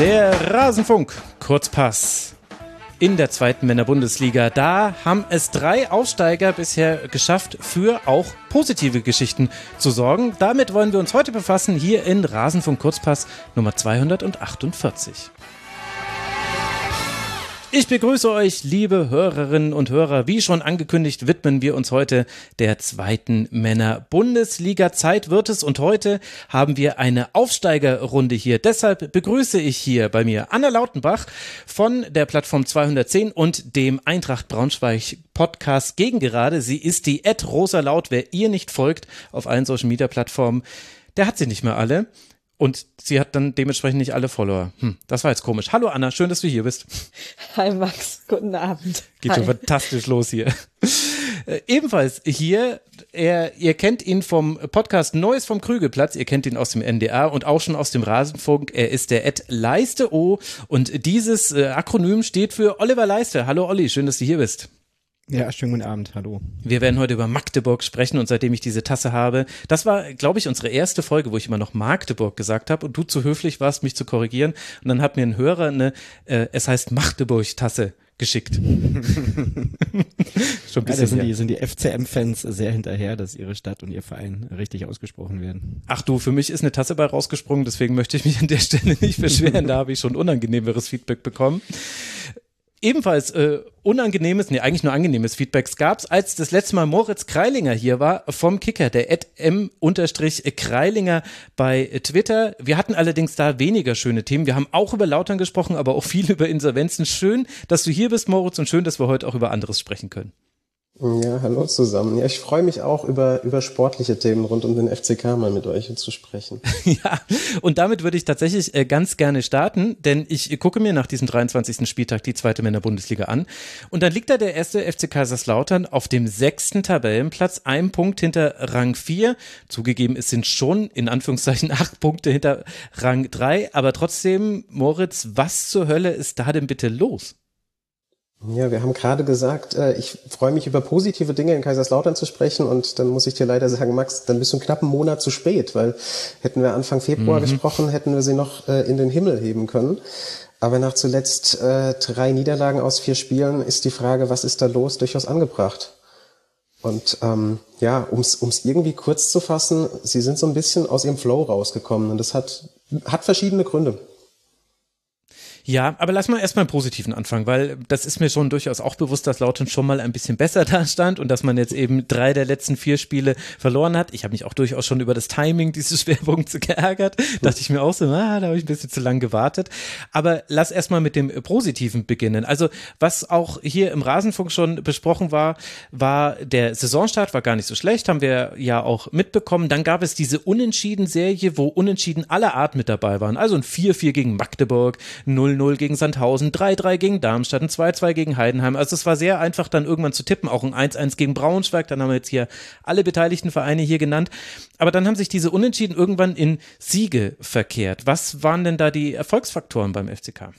Der Rasenfunk, Kurzpass. In der zweiten Männerbundesliga. Da haben es drei Aufsteiger bisher geschafft, für auch positive Geschichten zu sorgen. Damit wollen wir uns heute befassen, hier in Rasenfunk Kurzpass Nummer 248. Ich begrüße euch, liebe Hörerinnen und Hörer. Wie schon angekündigt, widmen wir uns heute der zweiten Männer-Bundesliga. Zeit wird es und heute haben wir eine Aufsteigerrunde hier. Deshalb begrüße ich hier bei mir Anna Lautenbach von der Plattform 210 und dem Eintracht Braunschweig Podcast gegen gerade. Sie ist die Ed Rosa Laut. Wer ihr nicht folgt auf allen Social Media Plattformen, der hat sie nicht mehr alle. Und sie hat dann dementsprechend nicht alle Follower. Hm, das war jetzt komisch. Hallo Anna, schön, dass du hier bist. Hi Max, guten Abend. Geht Hi. schon fantastisch los hier. Äh, ebenfalls hier, er, ihr kennt ihn vom Podcast Neues vom Krügelplatz, ihr kennt ihn aus dem NDR und auch schon aus dem Rasenfunk. Er ist der Ed Leiste O und dieses äh, Akronym steht für Oliver Leiste. Hallo Olli, schön, dass du hier bist. Ja, schönen guten Abend, hallo. Wir werden heute über Magdeburg sprechen und seitdem ich diese Tasse habe, das war, glaube ich, unsere erste Folge, wo ich immer noch Magdeburg gesagt habe und du zu höflich warst, mich zu korrigieren und dann hat mir ein Hörer eine, äh, es heißt Magdeburg-Tasse geschickt. Schon ein bisschen ja, da sind, die, sind die FCM-Fans sehr hinterher, dass ihre Stadt und ihr Verein richtig ausgesprochen werden. Ach du, für mich ist eine Tasse bei rausgesprungen, deswegen möchte ich mich an der Stelle nicht beschweren, da habe ich schon unangenehmeres Feedback bekommen ebenfalls äh, unangenehmes, nee, eigentlich nur angenehmes Feedbacks gab's, als das letzte Mal Moritz Kreilinger hier war vom Kicker, der m-kreilinger bei Twitter. Wir hatten allerdings da weniger schöne Themen. Wir haben auch über Lautern gesprochen, aber auch viel über Insolvenzen. Schön, dass du hier bist, Moritz, und schön, dass wir heute auch über anderes sprechen können. Ja, hallo zusammen. Ja, ich freue mich auch über, über sportliche Themen rund um den FCK mal mit euch zu sprechen. ja, und damit würde ich tatsächlich äh, ganz gerne starten, denn ich gucke mir nach diesem 23. Spieltag die zweite Männerbundesliga an und dann liegt da der erste FC Kaiserslautern auf dem sechsten Tabellenplatz, ein Punkt hinter Rang 4. Zugegeben, es sind schon in Anführungszeichen acht Punkte hinter Rang 3, aber trotzdem, Moritz, was zur Hölle ist da denn bitte los? Ja, wir haben gerade gesagt, äh, ich freue mich über positive Dinge in Kaiserslautern zu sprechen und dann muss ich dir leider sagen, Max, dann bist du einen knappen Monat zu spät, weil hätten wir Anfang Februar mhm. gesprochen, hätten wir sie noch äh, in den Himmel heben können. Aber nach zuletzt äh, drei Niederlagen aus vier Spielen ist die Frage, was ist da los, durchaus angebracht. Und ähm, ja, um es irgendwie kurz zu fassen, sie sind so ein bisschen aus ihrem Flow rausgekommen und das hat, hat verschiedene Gründe. Ja, aber lass mal erstmal im Positiven anfangen, weil das ist mir schon durchaus auch bewusst, dass Lautern schon mal ein bisschen besser da stand und dass man jetzt eben drei der letzten vier Spiele verloren hat. Ich habe mich auch durchaus schon über das Timing dieses Schwerpunkts geärgert. Dachte ich mir auch so, ah, da habe ich ein bisschen zu lang gewartet. Aber lass erstmal mit dem Positiven beginnen. Also, was auch hier im Rasenfunk schon besprochen war, war der Saisonstart war gar nicht so schlecht, haben wir ja auch mitbekommen. Dann gab es diese Unentschieden-Serie, wo Unentschieden aller Art mit dabei waren. Also ein 4-4 gegen Magdeburg, 0 0-0 gegen Sandhausen, 3-3 gegen Darmstadt, ein 2-2 gegen Heidenheim. Also es war sehr einfach dann irgendwann zu tippen, auch ein 1-1 gegen Braunschweig, dann haben wir jetzt hier alle beteiligten Vereine hier genannt. Aber dann haben sich diese Unentschieden irgendwann in Siege verkehrt. Was waren denn da die Erfolgsfaktoren beim FCK?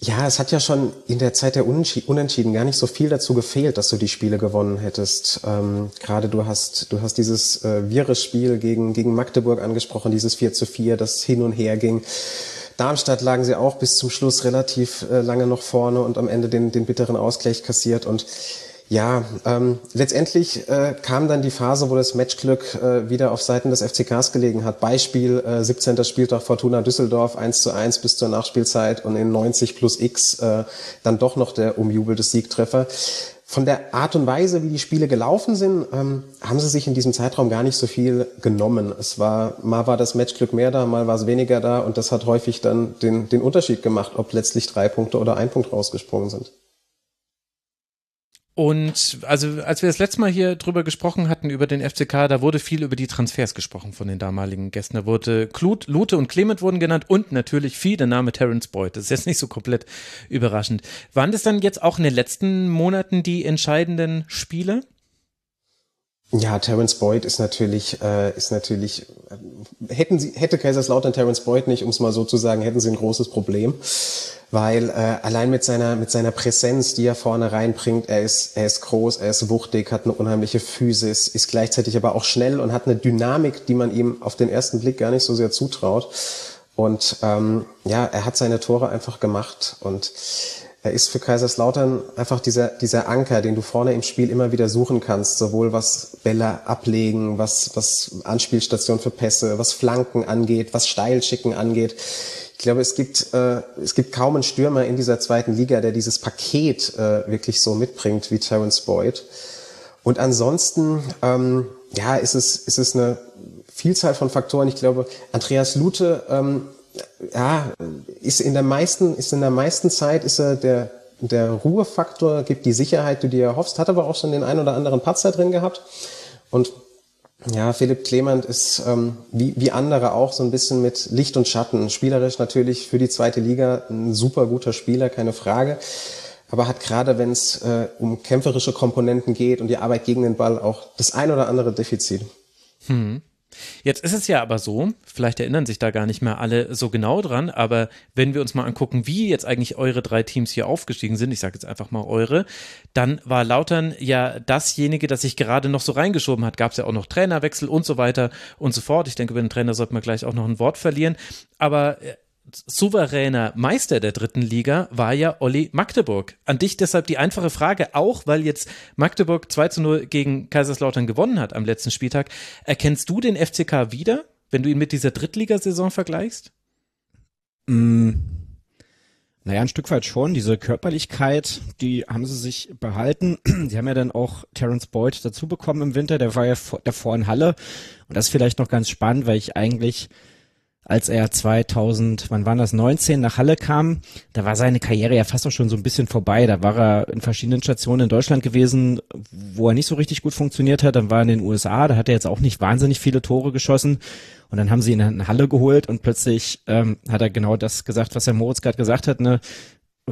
Ja, es hat ja schon in der Zeit der Unentschieden gar nicht so viel dazu gefehlt, dass du die Spiele gewonnen hättest. Ähm, Gerade du hast, du hast dieses äh, Virus-Spiel gegen, gegen Magdeburg angesprochen, dieses 4 zu 4, das hin und her ging. Darmstadt lagen sie auch bis zum Schluss relativ äh, lange noch vorne und am Ende den, den bitteren Ausgleich kassiert. Und ja, ähm, letztendlich äh, kam dann die Phase, wo das Matchglück äh, wieder auf Seiten des FCKs gelegen hat. Beispiel äh, 17. Spieltag Fortuna Düsseldorf 1 zu 1 bis zur Nachspielzeit und in 90 plus X äh, dann doch noch der umjubelte Siegtreffer. Von der Art und Weise, wie die Spiele gelaufen sind, ähm, haben sie sich in diesem Zeitraum gar nicht so viel genommen. Es war, mal war das Matchglück mehr da, mal war es weniger da und das hat häufig dann den, den Unterschied gemacht, ob letztlich drei Punkte oder ein Punkt rausgesprungen sind. Und also als wir das letzte Mal hier drüber gesprochen hatten, über den FCK, da wurde viel über die Transfers gesprochen von den damaligen Gästen. Da wurde Klut, Lute und Clement wurden genannt und natürlich viel der Name Terence Boyd. Das ist jetzt nicht so komplett überraschend. Waren das dann jetzt auch in den letzten Monaten die entscheidenden Spiele? Ja, Terence Boyd ist natürlich, äh, ist natürlich, äh, hätten sie, hätte Kaiserslautern Terence Boyd nicht, um es mal so zu sagen, hätten sie ein großes Problem weil äh, allein mit seiner mit seiner Präsenz, die er vorne reinbringt, er ist er ist groß, er ist wuchtig, hat eine unheimliche Physis, ist gleichzeitig aber auch schnell und hat eine Dynamik, die man ihm auf den ersten Blick gar nicht so sehr zutraut. Und ähm, ja, er hat seine Tore einfach gemacht und er ist für Kaiserslautern einfach dieser, dieser Anker, den du vorne im Spiel immer wieder suchen kannst, sowohl was Bälle ablegen, was, was Anspielstation für Pässe, was Flanken angeht, was Steilschicken angeht. Ich glaube, es gibt, äh, es gibt kaum einen Stürmer in dieser zweiten Liga, der dieses Paket äh, wirklich so mitbringt wie Terence Boyd. Und ansonsten, ähm, ja, ist es, ist es eine Vielzahl von Faktoren. Ich glaube, Andreas Lute, ähm, ja, ist in der meisten, ist in der meisten Zeit ist er der, der Ruhefaktor, gibt die Sicherheit, die du dir erhoffst, hat aber auch schon den ein oder anderen Patzer drin gehabt. Und ja, Philipp Clement ist ähm, wie, wie andere auch so ein bisschen mit Licht und Schatten. Spielerisch natürlich für die zweite Liga ein super guter Spieler, keine Frage. Aber hat gerade, wenn es äh, um kämpferische Komponenten geht und die Arbeit gegen den Ball auch das ein oder andere Defizit. Hm. Jetzt ist es ja aber so, vielleicht erinnern sich da gar nicht mehr alle so genau dran, aber wenn wir uns mal angucken, wie jetzt eigentlich eure drei Teams hier aufgestiegen sind, ich sage jetzt einfach mal eure, dann war Lautern ja dasjenige, das sich gerade noch so reingeschoben hat. Gab es ja auch noch Trainerwechsel und so weiter und so fort. Ich denke, über den Trainer sollten wir gleich auch noch ein Wort verlieren. Aber äh, souveräner Meister der dritten Liga war ja Olli Magdeburg. An dich deshalb die einfache Frage, auch weil jetzt Magdeburg 2 zu 0 gegen Kaiserslautern gewonnen hat am letzten Spieltag. Erkennst du den FCK wieder, wenn du ihn mit dieser Drittligasaison vergleichst? Mm, naja, ein Stück weit schon. Diese Körperlichkeit, die haben sie sich behalten. Sie haben ja dann auch Terence Boyd dazu bekommen im Winter. Der war ja davor in Halle. Und das ist vielleicht noch ganz spannend, weil ich eigentlich als er 2000, wann war das, 19 nach Halle kam, da war seine Karriere ja fast auch schon so ein bisschen vorbei. Da war er in verschiedenen Stationen in Deutschland gewesen, wo er nicht so richtig gut funktioniert hat. Dann war er in den USA, da hat er jetzt auch nicht wahnsinnig viele Tore geschossen. Und dann haben sie ihn in Halle geholt und plötzlich ähm, hat er genau das gesagt, was Herr Moritz gerade gesagt hat, ne?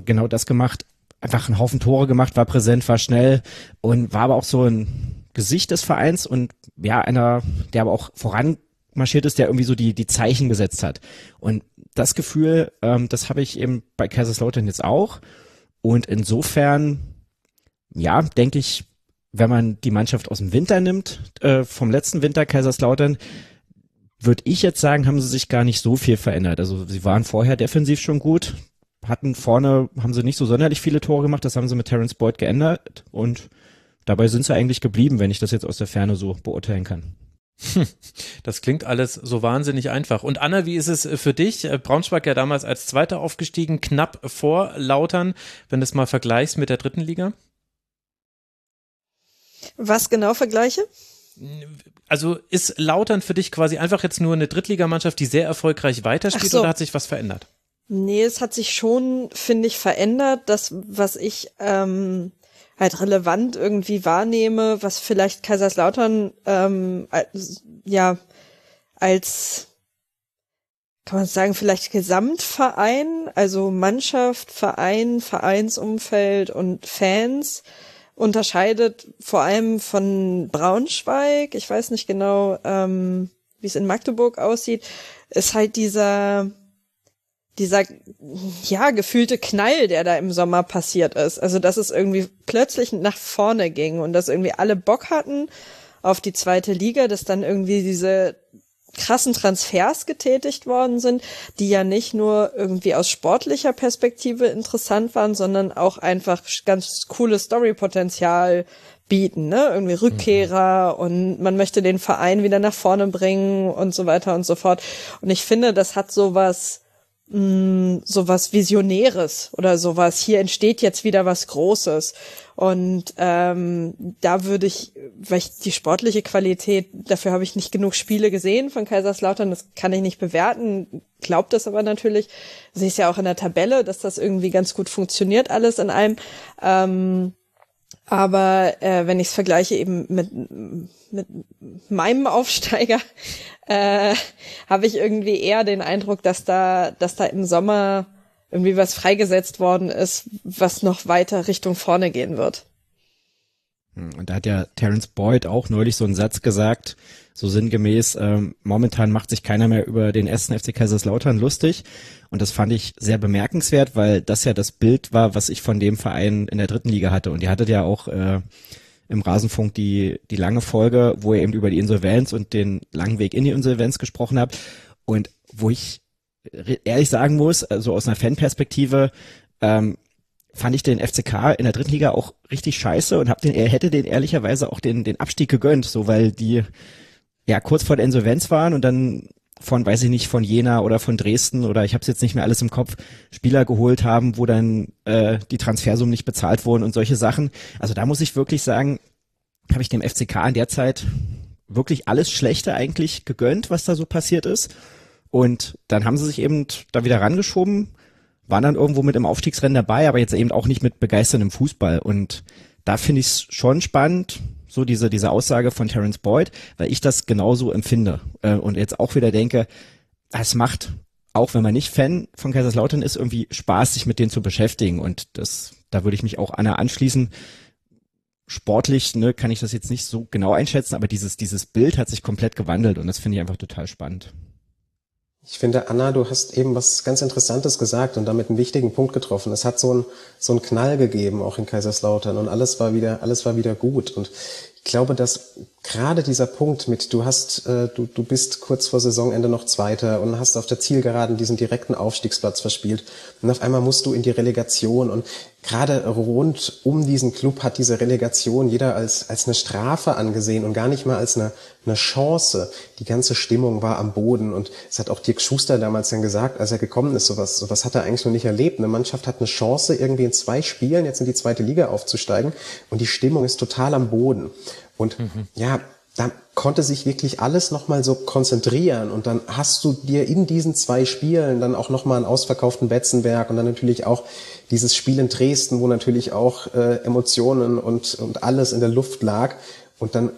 Genau das gemacht. Einfach einen Haufen Tore gemacht, war präsent, war schnell und war aber auch so ein Gesicht des Vereins und ja, einer, der aber auch voran marschiert ist, der irgendwie so die, die Zeichen gesetzt hat. Und das Gefühl, ähm, das habe ich eben bei Kaiserslautern jetzt auch. Und insofern, ja, denke ich, wenn man die Mannschaft aus dem Winter nimmt, äh, vom letzten Winter Kaiserslautern, würde ich jetzt sagen, haben sie sich gar nicht so viel verändert. Also sie waren vorher defensiv schon gut, hatten vorne, haben sie nicht so sonderlich viele Tore gemacht, das haben sie mit Terence Boyd geändert und dabei sind sie eigentlich geblieben, wenn ich das jetzt aus der Ferne so beurteilen kann. Das klingt alles so wahnsinnig einfach. Und Anna, wie ist es für dich? Äh, Braunschweig ja damals als Zweiter aufgestiegen, knapp vor Lautern, wenn du es mal vergleichst mit der dritten Liga? Was genau vergleiche? Also ist Lautern für dich quasi einfach jetzt nur eine Drittligamannschaft, die sehr erfolgreich weiterspielt so. oder hat sich was verändert? Nee, es hat sich schon, finde ich, verändert. Das, was ich ähm, halt relevant irgendwie wahrnehme, was vielleicht Kaiserslautern ähm, als, ja als kann man sagen, vielleicht Gesamtverein, also Mannschaft, Verein, Vereinsumfeld und Fans unterscheidet vor allem von Braunschweig, ich weiß nicht genau, ähm, wie es in Magdeburg aussieht, ist halt dieser dieser, ja, gefühlte Knall, der da im Sommer passiert ist. Also, dass es irgendwie plötzlich nach vorne ging und dass irgendwie alle Bock hatten auf die zweite Liga, dass dann irgendwie diese krassen Transfers getätigt worden sind, die ja nicht nur irgendwie aus sportlicher Perspektive interessant waren, sondern auch einfach ganz cooles Storypotenzial bieten, ne? Irgendwie Rückkehrer mhm. und man möchte den Verein wieder nach vorne bringen und so weiter und so fort. Und ich finde, das hat sowas mh, mm, sowas Visionäres oder sowas. Hier entsteht jetzt wieder was Großes. Und ähm, da würde ich, weil ich die sportliche Qualität, dafür habe ich nicht genug Spiele gesehen von Kaiserslautern, das kann ich nicht bewerten, glaubt das aber natürlich. Sehe es ja auch in der Tabelle, dass das irgendwie ganz gut funktioniert, alles in einem. Ähm, aber äh, wenn ich es vergleiche eben mit, mit meinem Aufsteiger, äh, habe ich irgendwie eher den Eindruck, dass da, dass da im Sommer irgendwie was freigesetzt worden ist, was noch weiter Richtung vorne gehen wird. Hm, und da hat ja Terence Boyd auch neulich so einen Satz gesagt, so sinngemäß, ähm, momentan macht sich keiner mehr über den ersten FC Kaiserslautern lustig. Und das fand ich sehr bemerkenswert, weil das ja das Bild war, was ich von dem Verein in der dritten Liga hatte. Und ihr hattet ja auch äh, im Rasenfunk die, die lange Folge, wo ihr eben über die Insolvenz und den langen Weg in die Insolvenz gesprochen habt. Und wo ich ehrlich sagen muss, also aus einer Fanperspektive, ähm, fand ich den FCK in der dritten Liga auch richtig scheiße und hab den, er hätte den ehrlicherweise auch den, den Abstieg gegönnt, so weil die ja kurz vor der Insolvenz waren und dann von, weiß ich nicht, von Jena oder von Dresden oder ich habe es jetzt nicht mehr alles im Kopf, Spieler geholt haben, wo dann äh, die Transfersummen nicht bezahlt wurden und solche Sachen. Also da muss ich wirklich sagen, habe ich dem FCK in der Zeit wirklich alles Schlechte eigentlich gegönnt, was da so passiert ist. Und dann haben sie sich eben da wieder rangeschoben, waren dann irgendwo mit im Aufstiegsrennen dabei, aber jetzt eben auch nicht mit begeisterndem Fußball. Und da finde ich es schon spannend, so diese, diese Aussage von Terence Boyd, weil ich das genauso empfinde. Äh, und jetzt auch wieder denke, es macht, auch wenn man nicht Fan von Kaiserslautern ist, irgendwie Spaß, sich mit denen zu beschäftigen. Und das, da würde ich mich auch Anna anschließen. Sportlich, ne, kann ich das jetzt nicht so genau einschätzen, aber dieses, dieses Bild hat sich komplett gewandelt und das finde ich einfach total spannend. Ich finde, Anna, du hast eben was ganz Interessantes gesagt und damit einen wichtigen Punkt getroffen. Es hat so einen so einen Knall gegeben, auch in Kaiserslautern, und alles war wieder, alles war wieder gut. Und ich glaube, dass gerade dieser Punkt mit, du hast, äh, du, du bist kurz vor Saisonende noch Zweiter und hast auf der Zielgeraden diesen direkten Aufstiegsplatz verspielt. Und auf einmal musst du in die Relegation und gerade rund um diesen Club hat diese Relegation jeder als, als eine Strafe angesehen und gar nicht mal als eine, eine Chance. Die ganze Stimmung war am Boden und es hat auch Dirk Schuster damals dann gesagt, als er gekommen ist, sowas, sowas hat er eigentlich noch nicht erlebt. Eine Mannschaft hat eine Chance, irgendwie in zwei Spielen jetzt in die zweite Liga aufzusteigen und die Stimmung ist total am Boden. Und mhm. ja, da konnte sich wirklich alles nochmal so konzentrieren und dann hast du dir in diesen zwei Spielen dann auch nochmal einen ausverkauften Betzenberg und dann natürlich auch dieses Spiel in Dresden, wo natürlich auch äh, Emotionen und, und alles in der Luft lag und dann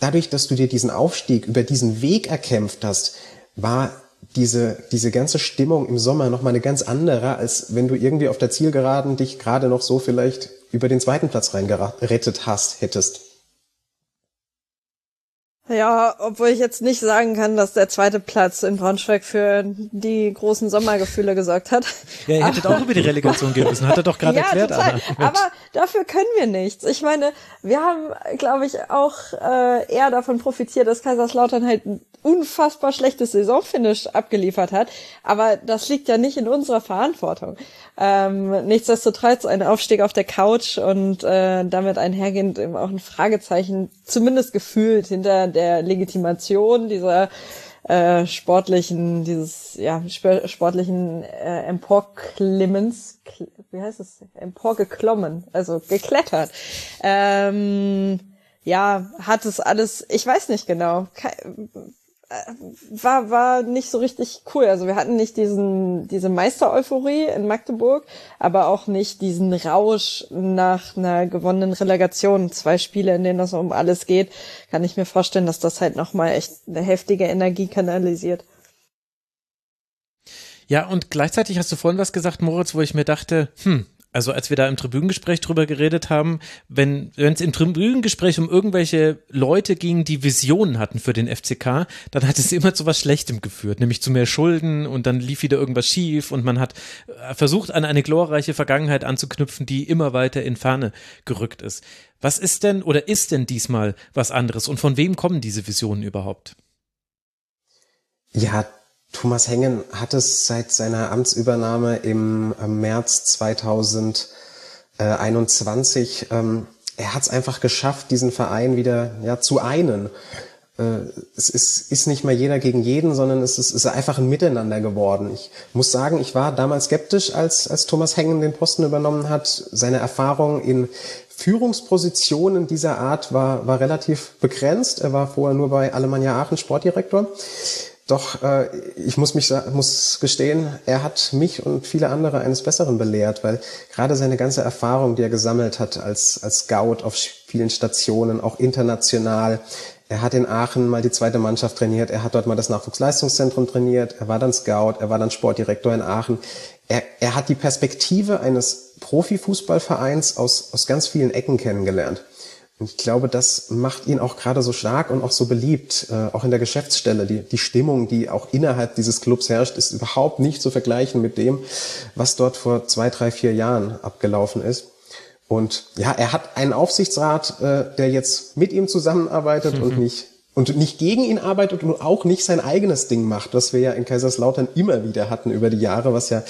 dadurch, dass du dir diesen Aufstieg über diesen Weg erkämpft hast, war diese, diese ganze Stimmung im Sommer nochmal eine ganz andere, als wenn du irgendwie auf der Zielgeraden dich gerade noch so vielleicht über den zweiten Platz reingerettet hast, hättest. Ja, obwohl ich jetzt nicht sagen kann, dass der zweite Platz in Braunschweig für die großen Sommergefühle gesorgt hat. Ja, ihr hättet auch über die Relegation gehen müssen, hat er doch gerade ja, erklärt. Total. Aber dafür können wir nichts. Ich meine, wir haben, glaube ich, auch äh, eher davon profitiert, dass Kaiserslautern halt unfassbar schlechtes Saisonfinish abgeliefert hat. Aber das liegt ja nicht in unserer Verantwortung. Ähm, nichtsdestotrotz ein Aufstieg auf der Couch und äh, damit einhergehend eben auch ein Fragezeichen, zumindest gefühlt hinter der Legitimation dieser äh, sportlichen, dieses ja sportlichen äh, Emporklimmens, wie heißt es, emporgeklommen, also geklettert. Ähm, ja, hat es alles, ich weiß nicht genau, war, war nicht so richtig cool. Also wir hatten nicht diesen, diese Meister-Euphorie in Magdeburg, aber auch nicht diesen Rausch nach einer gewonnenen Relegation. Zwei Spiele, in denen das um alles geht, kann ich mir vorstellen, dass das halt nochmal echt eine heftige Energie kanalisiert. Ja, und gleichzeitig hast du vorhin was gesagt, Moritz, wo ich mir dachte, hm, also als wir da im Tribünengespräch drüber geredet haben, wenn es im Tribünengespräch um irgendwelche Leute ging, die Visionen hatten für den FCK, dann hat es immer zu was Schlechtem geführt, nämlich zu mehr Schulden und dann lief wieder irgendwas schief und man hat äh, versucht, an eine glorreiche Vergangenheit anzuknüpfen, die immer weiter in Ferne gerückt ist. Was ist denn oder ist denn diesmal was anderes und von wem kommen diese Visionen überhaupt? Ja, Thomas Hengen hat es seit seiner Amtsübernahme im März 2021, ähm, er hat es einfach geschafft, diesen Verein wieder ja, zu einen. Äh, es ist, ist nicht mehr jeder gegen jeden, sondern es ist, ist einfach ein Miteinander geworden. Ich muss sagen, ich war damals skeptisch, als, als Thomas Hengen den Posten übernommen hat. Seine Erfahrung in Führungspositionen dieser Art war, war relativ begrenzt. Er war vorher nur bei Alemannia Aachen Sportdirektor. Doch äh, ich muss mich muss gestehen, er hat mich und viele andere eines Besseren belehrt, weil gerade seine ganze Erfahrung, die er gesammelt hat als als Scout auf vielen Stationen, auch international. Er hat in Aachen mal die zweite Mannschaft trainiert, er hat dort mal das Nachwuchsleistungszentrum trainiert, er war dann Scout, er war dann Sportdirektor in Aachen. Er, er hat die Perspektive eines Profifußballvereins aus, aus ganz vielen Ecken kennengelernt. Und ich glaube, das macht ihn auch gerade so stark und auch so beliebt, äh, auch in der Geschäftsstelle. Die, die Stimmung, die auch innerhalb dieses Clubs herrscht, ist überhaupt nicht zu vergleichen mit dem, was dort vor zwei, drei, vier Jahren abgelaufen ist. Und ja, er hat einen Aufsichtsrat, äh, der jetzt mit ihm zusammenarbeitet mhm. und nicht und nicht gegen ihn arbeitet und auch nicht sein eigenes Ding macht, was wir ja in Kaiserslautern immer wieder hatten über die Jahre, was ja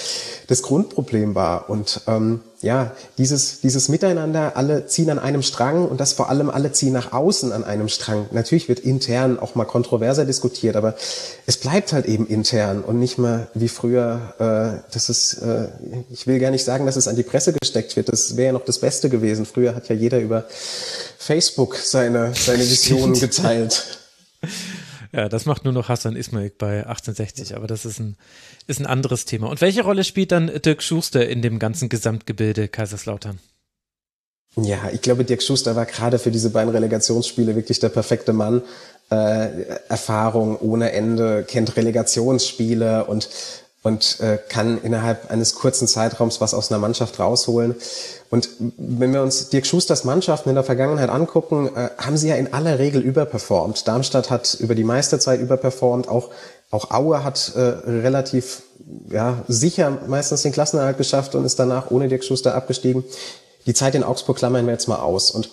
das Grundproblem war. Und ähm, ja, dieses, dieses Miteinander, alle ziehen an einem Strang und das vor allem alle ziehen nach außen an einem Strang. Natürlich wird intern auch mal kontroverser diskutiert, aber es bleibt halt eben intern und nicht mehr wie früher, äh, das ist, äh, ich will gar nicht sagen, dass es an die Presse gesteckt wird, das wäre ja noch das Beste gewesen. Früher hat ja jeder über Facebook seine, seine Visionen geteilt. Ja, das macht nur noch Hassan Ismail bei 1860, aber das ist ein, ist ein anderes Thema. Und welche Rolle spielt dann Dirk Schuster in dem ganzen Gesamtgebilde Kaiserslautern? Ja, ich glaube, Dirk Schuster war gerade für diese beiden Relegationsspiele wirklich der perfekte Mann. Äh, Erfahrung ohne Ende, kennt Relegationsspiele und und äh, kann innerhalb eines kurzen Zeitraums was aus einer Mannschaft rausholen. Und wenn wir uns Dirk Schusters Mannschaften in der Vergangenheit angucken, äh, haben sie ja in aller Regel überperformt. Darmstadt hat über die Meisterzeit überperformt, auch auch Aue hat äh, relativ ja, sicher meistens den Klassenerhalt geschafft und ist danach ohne Dirk Schuster abgestiegen. Die Zeit in Augsburg klammern wir jetzt mal aus. Und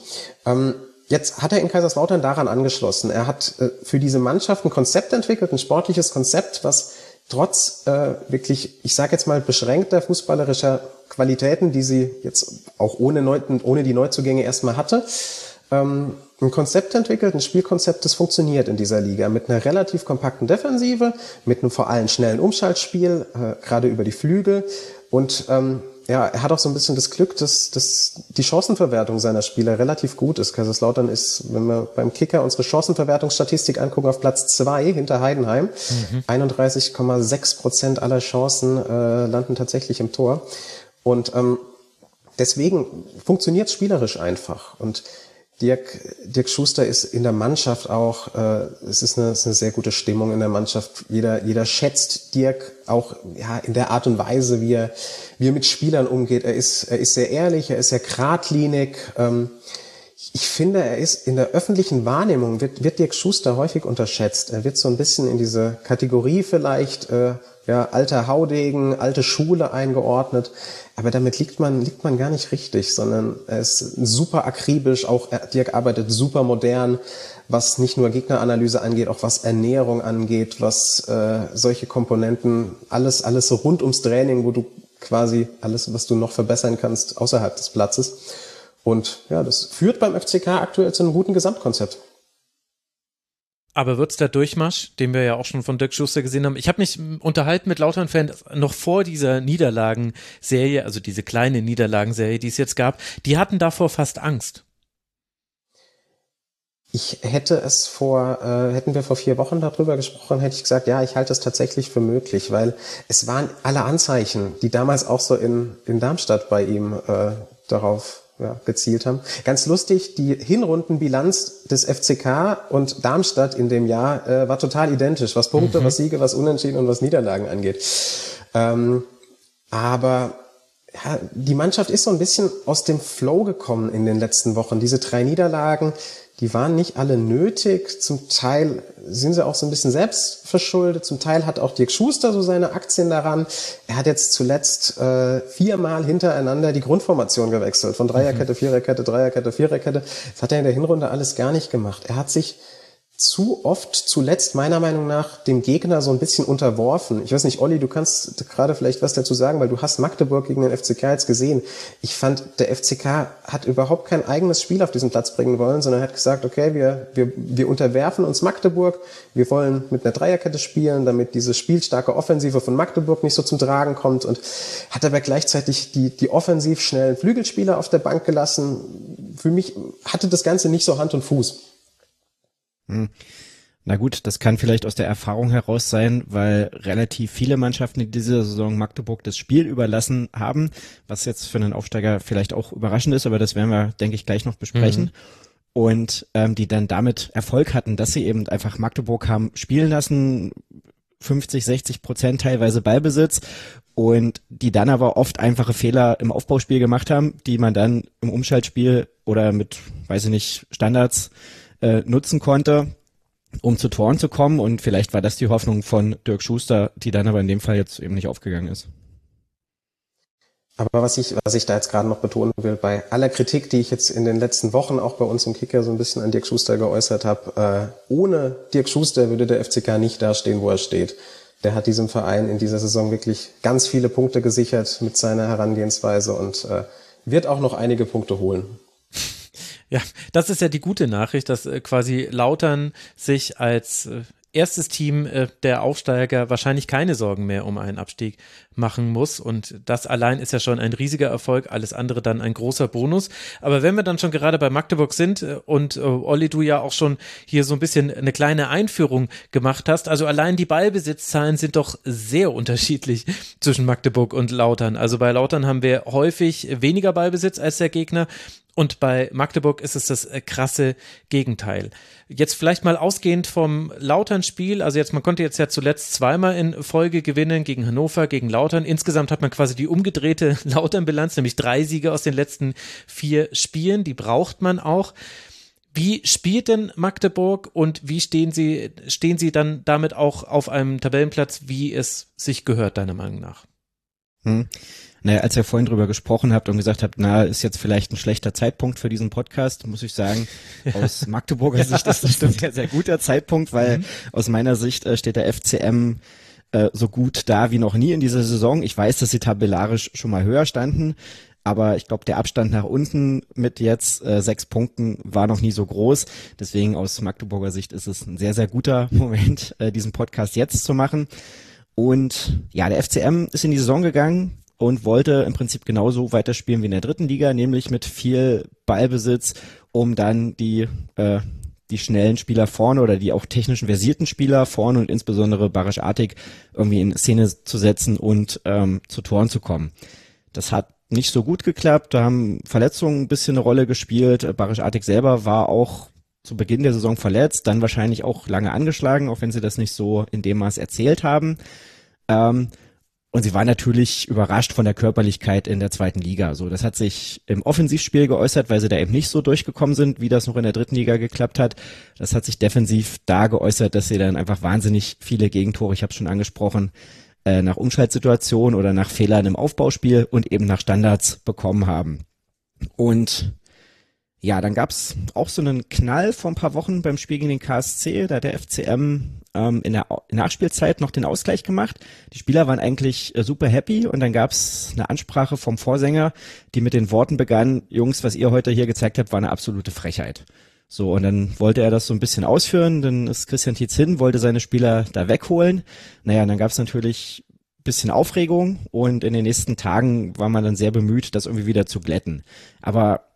ähm, Jetzt hat er in Kaiserslautern daran angeschlossen. Er hat äh, für diese Mannschaft ein Konzept entwickelt, ein sportliches Konzept, was trotz äh, wirklich, ich sage jetzt mal, beschränkter fußballerischer Qualitäten, die sie jetzt auch ohne, Neu ohne die Neuzugänge erstmal hatte, ähm, ein Konzept entwickelt, ein Spielkonzept, das funktioniert in dieser Liga mit einer relativ kompakten Defensive, mit einem vor allem schnellen Umschaltspiel, äh, gerade über die Flügel und ähm, ja, er hat auch so ein bisschen das Glück, dass, dass die Chancenverwertung seiner Spieler relativ gut ist. Kaiserslautern ist, wenn wir beim Kicker unsere Chancenverwertungsstatistik angucken, auf Platz zwei hinter Heidenheim. Mhm. 31,6 Prozent aller Chancen äh, landen tatsächlich im Tor. Und ähm, deswegen funktioniert es spielerisch einfach. Und Dirk, Dirk Schuster ist in der Mannschaft auch, äh, es ist eine, ist eine sehr gute Stimmung in der Mannschaft. Jeder, jeder schätzt Dirk auch ja, in der Art und Weise, wie er, wie er mit Spielern umgeht. Er ist, er ist sehr ehrlich, er ist sehr geradlinig. Ähm, ich finde, er ist in der öffentlichen Wahrnehmung, wird, wird Dirk Schuster häufig unterschätzt. Er wird so ein bisschen in diese Kategorie vielleicht, äh, ja, alter Haudegen, alte Schule eingeordnet. Aber damit liegt man, liegt man gar nicht richtig, sondern er ist super akribisch, auch Dirk arbeitet super modern, was nicht nur Gegneranalyse angeht, auch was Ernährung angeht, was äh, solche Komponenten, alles, alles rund ums Training, wo du quasi alles, was du noch verbessern kannst, außerhalb des Platzes. Und ja, das führt beim FCK aktuell zu einem guten Gesamtkonzept. Aber wird's der Durchmarsch, den wir ja auch schon von Dirk Schuster gesehen haben? Ich habe mich unterhalten mit Lautern-Fans noch vor dieser Niederlagenserie, also diese kleine Niederlagenserie, die es jetzt gab. Die hatten davor fast Angst. Ich hätte es vor, äh, hätten wir vor vier Wochen darüber gesprochen, hätte ich gesagt, ja, ich halte es tatsächlich für möglich, weil es waren alle Anzeichen, die damals auch so in, in Darmstadt bei ihm äh, darauf ja, gezielt haben. Ganz lustig, die Hinrundenbilanz des FCK und Darmstadt in dem Jahr äh, war total identisch, was Punkte, mhm. was Siege, was Unentschieden und was Niederlagen angeht. Ähm, aber ja, die Mannschaft ist so ein bisschen aus dem Flow gekommen in den letzten Wochen. Diese drei Niederlagen, die waren nicht alle nötig. Zum Teil sind sie auch so ein bisschen selbst verschuldet. Zum Teil hat auch Dirk Schuster so seine Aktien daran. Er hat jetzt zuletzt äh, viermal hintereinander die Grundformation gewechselt. Von Dreierkette, Viererkette, Dreierkette, Viererkette. Das hat er in der Hinrunde alles gar nicht gemacht. Er hat sich zu oft zuletzt meiner Meinung nach dem Gegner so ein bisschen unterworfen. Ich weiß nicht, Olli, du kannst gerade vielleicht was dazu sagen, weil du hast Magdeburg gegen den FCK jetzt gesehen. Ich fand, der FCK hat überhaupt kein eigenes Spiel auf diesen Platz bringen wollen, sondern hat gesagt, okay, wir, wir, wir unterwerfen uns Magdeburg, wir wollen mit einer Dreierkette spielen, damit diese spielstarke Offensive von Magdeburg nicht so zum Tragen kommt und hat aber gleichzeitig die, die offensiv schnellen Flügelspieler auf der Bank gelassen. Für mich hatte das Ganze nicht so Hand und Fuß. Hm. Na gut, das kann vielleicht aus der Erfahrung heraus sein, weil relativ viele Mannschaften in dieser Saison Magdeburg das Spiel überlassen haben, was jetzt für einen Aufsteiger vielleicht auch überraschend ist, aber das werden wir, denke ich, gleich noch besprechen. Mhm. Und ähm, die dann damit Erfolg hatten, dass sie eben einfach Magdeburg haben spielen lassen, 50, 60 Prozent teilweise Ballbesitz und die dann aber oft einfache Fehler im Aufbauspiel gemacht haben, die man dann im Umschaltspiel oder mit, weiß ich nicht, Standards äh, nutzen konnte, um zu Toren zu kommen. Und vielleicht war das die Hoffnung von Dirk Schuster, die dann aber in dem Fall jetzt eben nicht aufgegangen ist. Aber was ich, was ich da jetzt gerade noch betonen will, bei aller Kritik, die ich jetzt in den letzten Wochen auch bei uns im Kicker so ein bisschen an Dirk Schuster geäußert habe, äh, ohne Dirk Schuster würde der FCK nicht dastehen, wo er steht. Der hat diesem Verein in dieser Saison wirklich ganz viele Punkte gesichert mit seiner Herangehensweise und äh, wird auch noch einige Punkte holen. Ja, das ist ja die gute Nachricht, dass äh, quasi Lautern sich als äh, erstes Team äh, der Aufsteiger wahrscheinlich keine Sorgen mehr um einen Abstieg machen muss. Und das allein ist ja schon ein riesiger Erfolg, alles andere dann ein großer Bonus. Aber wenn wir dann schon gerade bei Magdeburg sind äh, und äh, Olli, du ja auch schon hier so ein bisschen eine kleine Einführung gemacht hast, also allein die Ballbesitzzahlen sind doch sehr unterschiedlich zwischen Magdeburg und Lautern. Also bei Lautern haben wir häufig weniger Ballbesitz als der Gegner und bei Magdeburg ist es das äh, krasse Gegenteil. Jetzt vielleicht mal ausgehend vom Lautern-Spiel. Also jetzt, man konnte jetzt ja zuletzt zweimal in Folge gewinnen gegen Hannover, gegen Lautern. Insgesamt hat man quasi die umgedrehte Lautern-Bilanz, nämlich drei Siege aus den letzten vier Spielen. Die braucht man auch. Wie spielt denn Magdeburg und wie stehen sie, stehen sie dann damit auch auf einem Tabellenplatz, wie es sich gehört, deiner Meinung nach? Hm. Naja, als ihr vorhin drüber gesprochen habt und gesagt habt, na, ist jetzt vielleicht ein schlechter Zeitpunkt für diesen Podcast, muss ich sagen, aus Magdeburger Sicht ist das ein sehr, sehr guter Zeitpunkt, weil mhm. aus meiner Sicht äh, steht der FCM äh, so gut da wie noch nie in dieser Saison. Ich weiß, dass sie tabellarisch schon mal höher standen, aber ich glaube, der Abstand nach unten mit jetzt äh, sechs Punkten war noch nie so groß. Deswegen aus Magdeburger Sicht ist es ein sehr, sehr guter Moment, äh, diesen Podcast jetzt zu machen. Und ja, der FCM ist in die Saison gegangen und wollte im Prinzip genauso weiterspielen wie in der dritten Liga, nämlich mit viel Ballbesitz, um dann die äh, die schnellen Spieler vorne oder die auch technischen versierten Spieler vorne und insbesondere Barisch Artig irgendwie in Szene zu setzen und ähm, zu Toren zu kommen. Das hat nicht so gut geklappt, da haben Verletzungen ein bisschen eine Rolle gespielt. Barisch Artig selber war auch zu Beginn der Saison verletzt, dann wahrscheinlich auch lange angeschlagen, auch wenn sie das nicht so in dem Maß erzählt haben. Ähm, und sie war natürlich überrascht von der Körperlichkeit in der zweiten Liga. So, das hat sich im Offensivspiel geäußert, weil sie da eben nicht so durchgekommen sind, wie das noch in der dritten Liga geklappt hat. Das hat sich defensiv da geäußert, dass sie dann einfach wahnsinnig viele Gegentore, ich habe schon angesprochen, äh, nach Umschaltsituationen oder nach Fehlern im Aufbauspiel und eben nach Standards bekommen haben. Und ja, dann gab's auch so einen Knall vor ein paar Wochen beim Spiel gegen den KSC, da der FCM ähm, in der Nachspielzeit noch den Ausgleich gemacht. Die Spieler waren eigentlich äh, super happy und dann gab's eine Ansprache vom Vorsänger, die mit den Worten begann, Jungs, was ihr heute hier gezeigt habt, war eine absolute Frechheit. So, und dann wollte er das so ein bisschen ausführen, dann ist Christian Tietz hin, wollte seine Spieler da wegholen. Naja, und dann gab's natürlich bisschen Aufregung und in den nächsten Tagen war man dann sehr bemüht, das irgendwie wieder zu glätten. Aber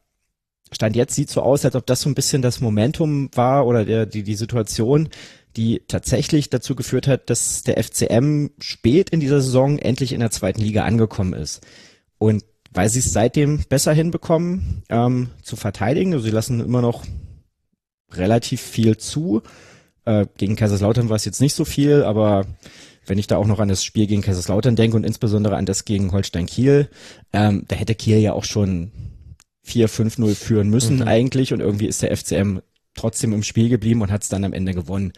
Stand jetzt sieht so aus, als ob das so ein bisschen das Momentum war oder der, die, die Situation, die tatsächlich dazu geführt hat, dass der FCM spät in dieser Saison endlich in der zweiten Liga angekommen ist. Und weil sie es seitdem besser hinbekommen, ähm, zu verteidigen, also sie lassen immer noch relativ viel zu. Äh, gegen Kaiserslautern war es jetzt nicht so viel, aber wenn ich da auch noch an das Spiel gegen Kaiserslautern denke und insbesondere an das gegen Holstein Kiel, ähm, da hätte Kiel ja auch schon 4-5-0 führen müssen mhm. eigentlich und irgendwie ist der FCM trotzdem im Spiel geblieben und hat es dann am Ende gewonnen.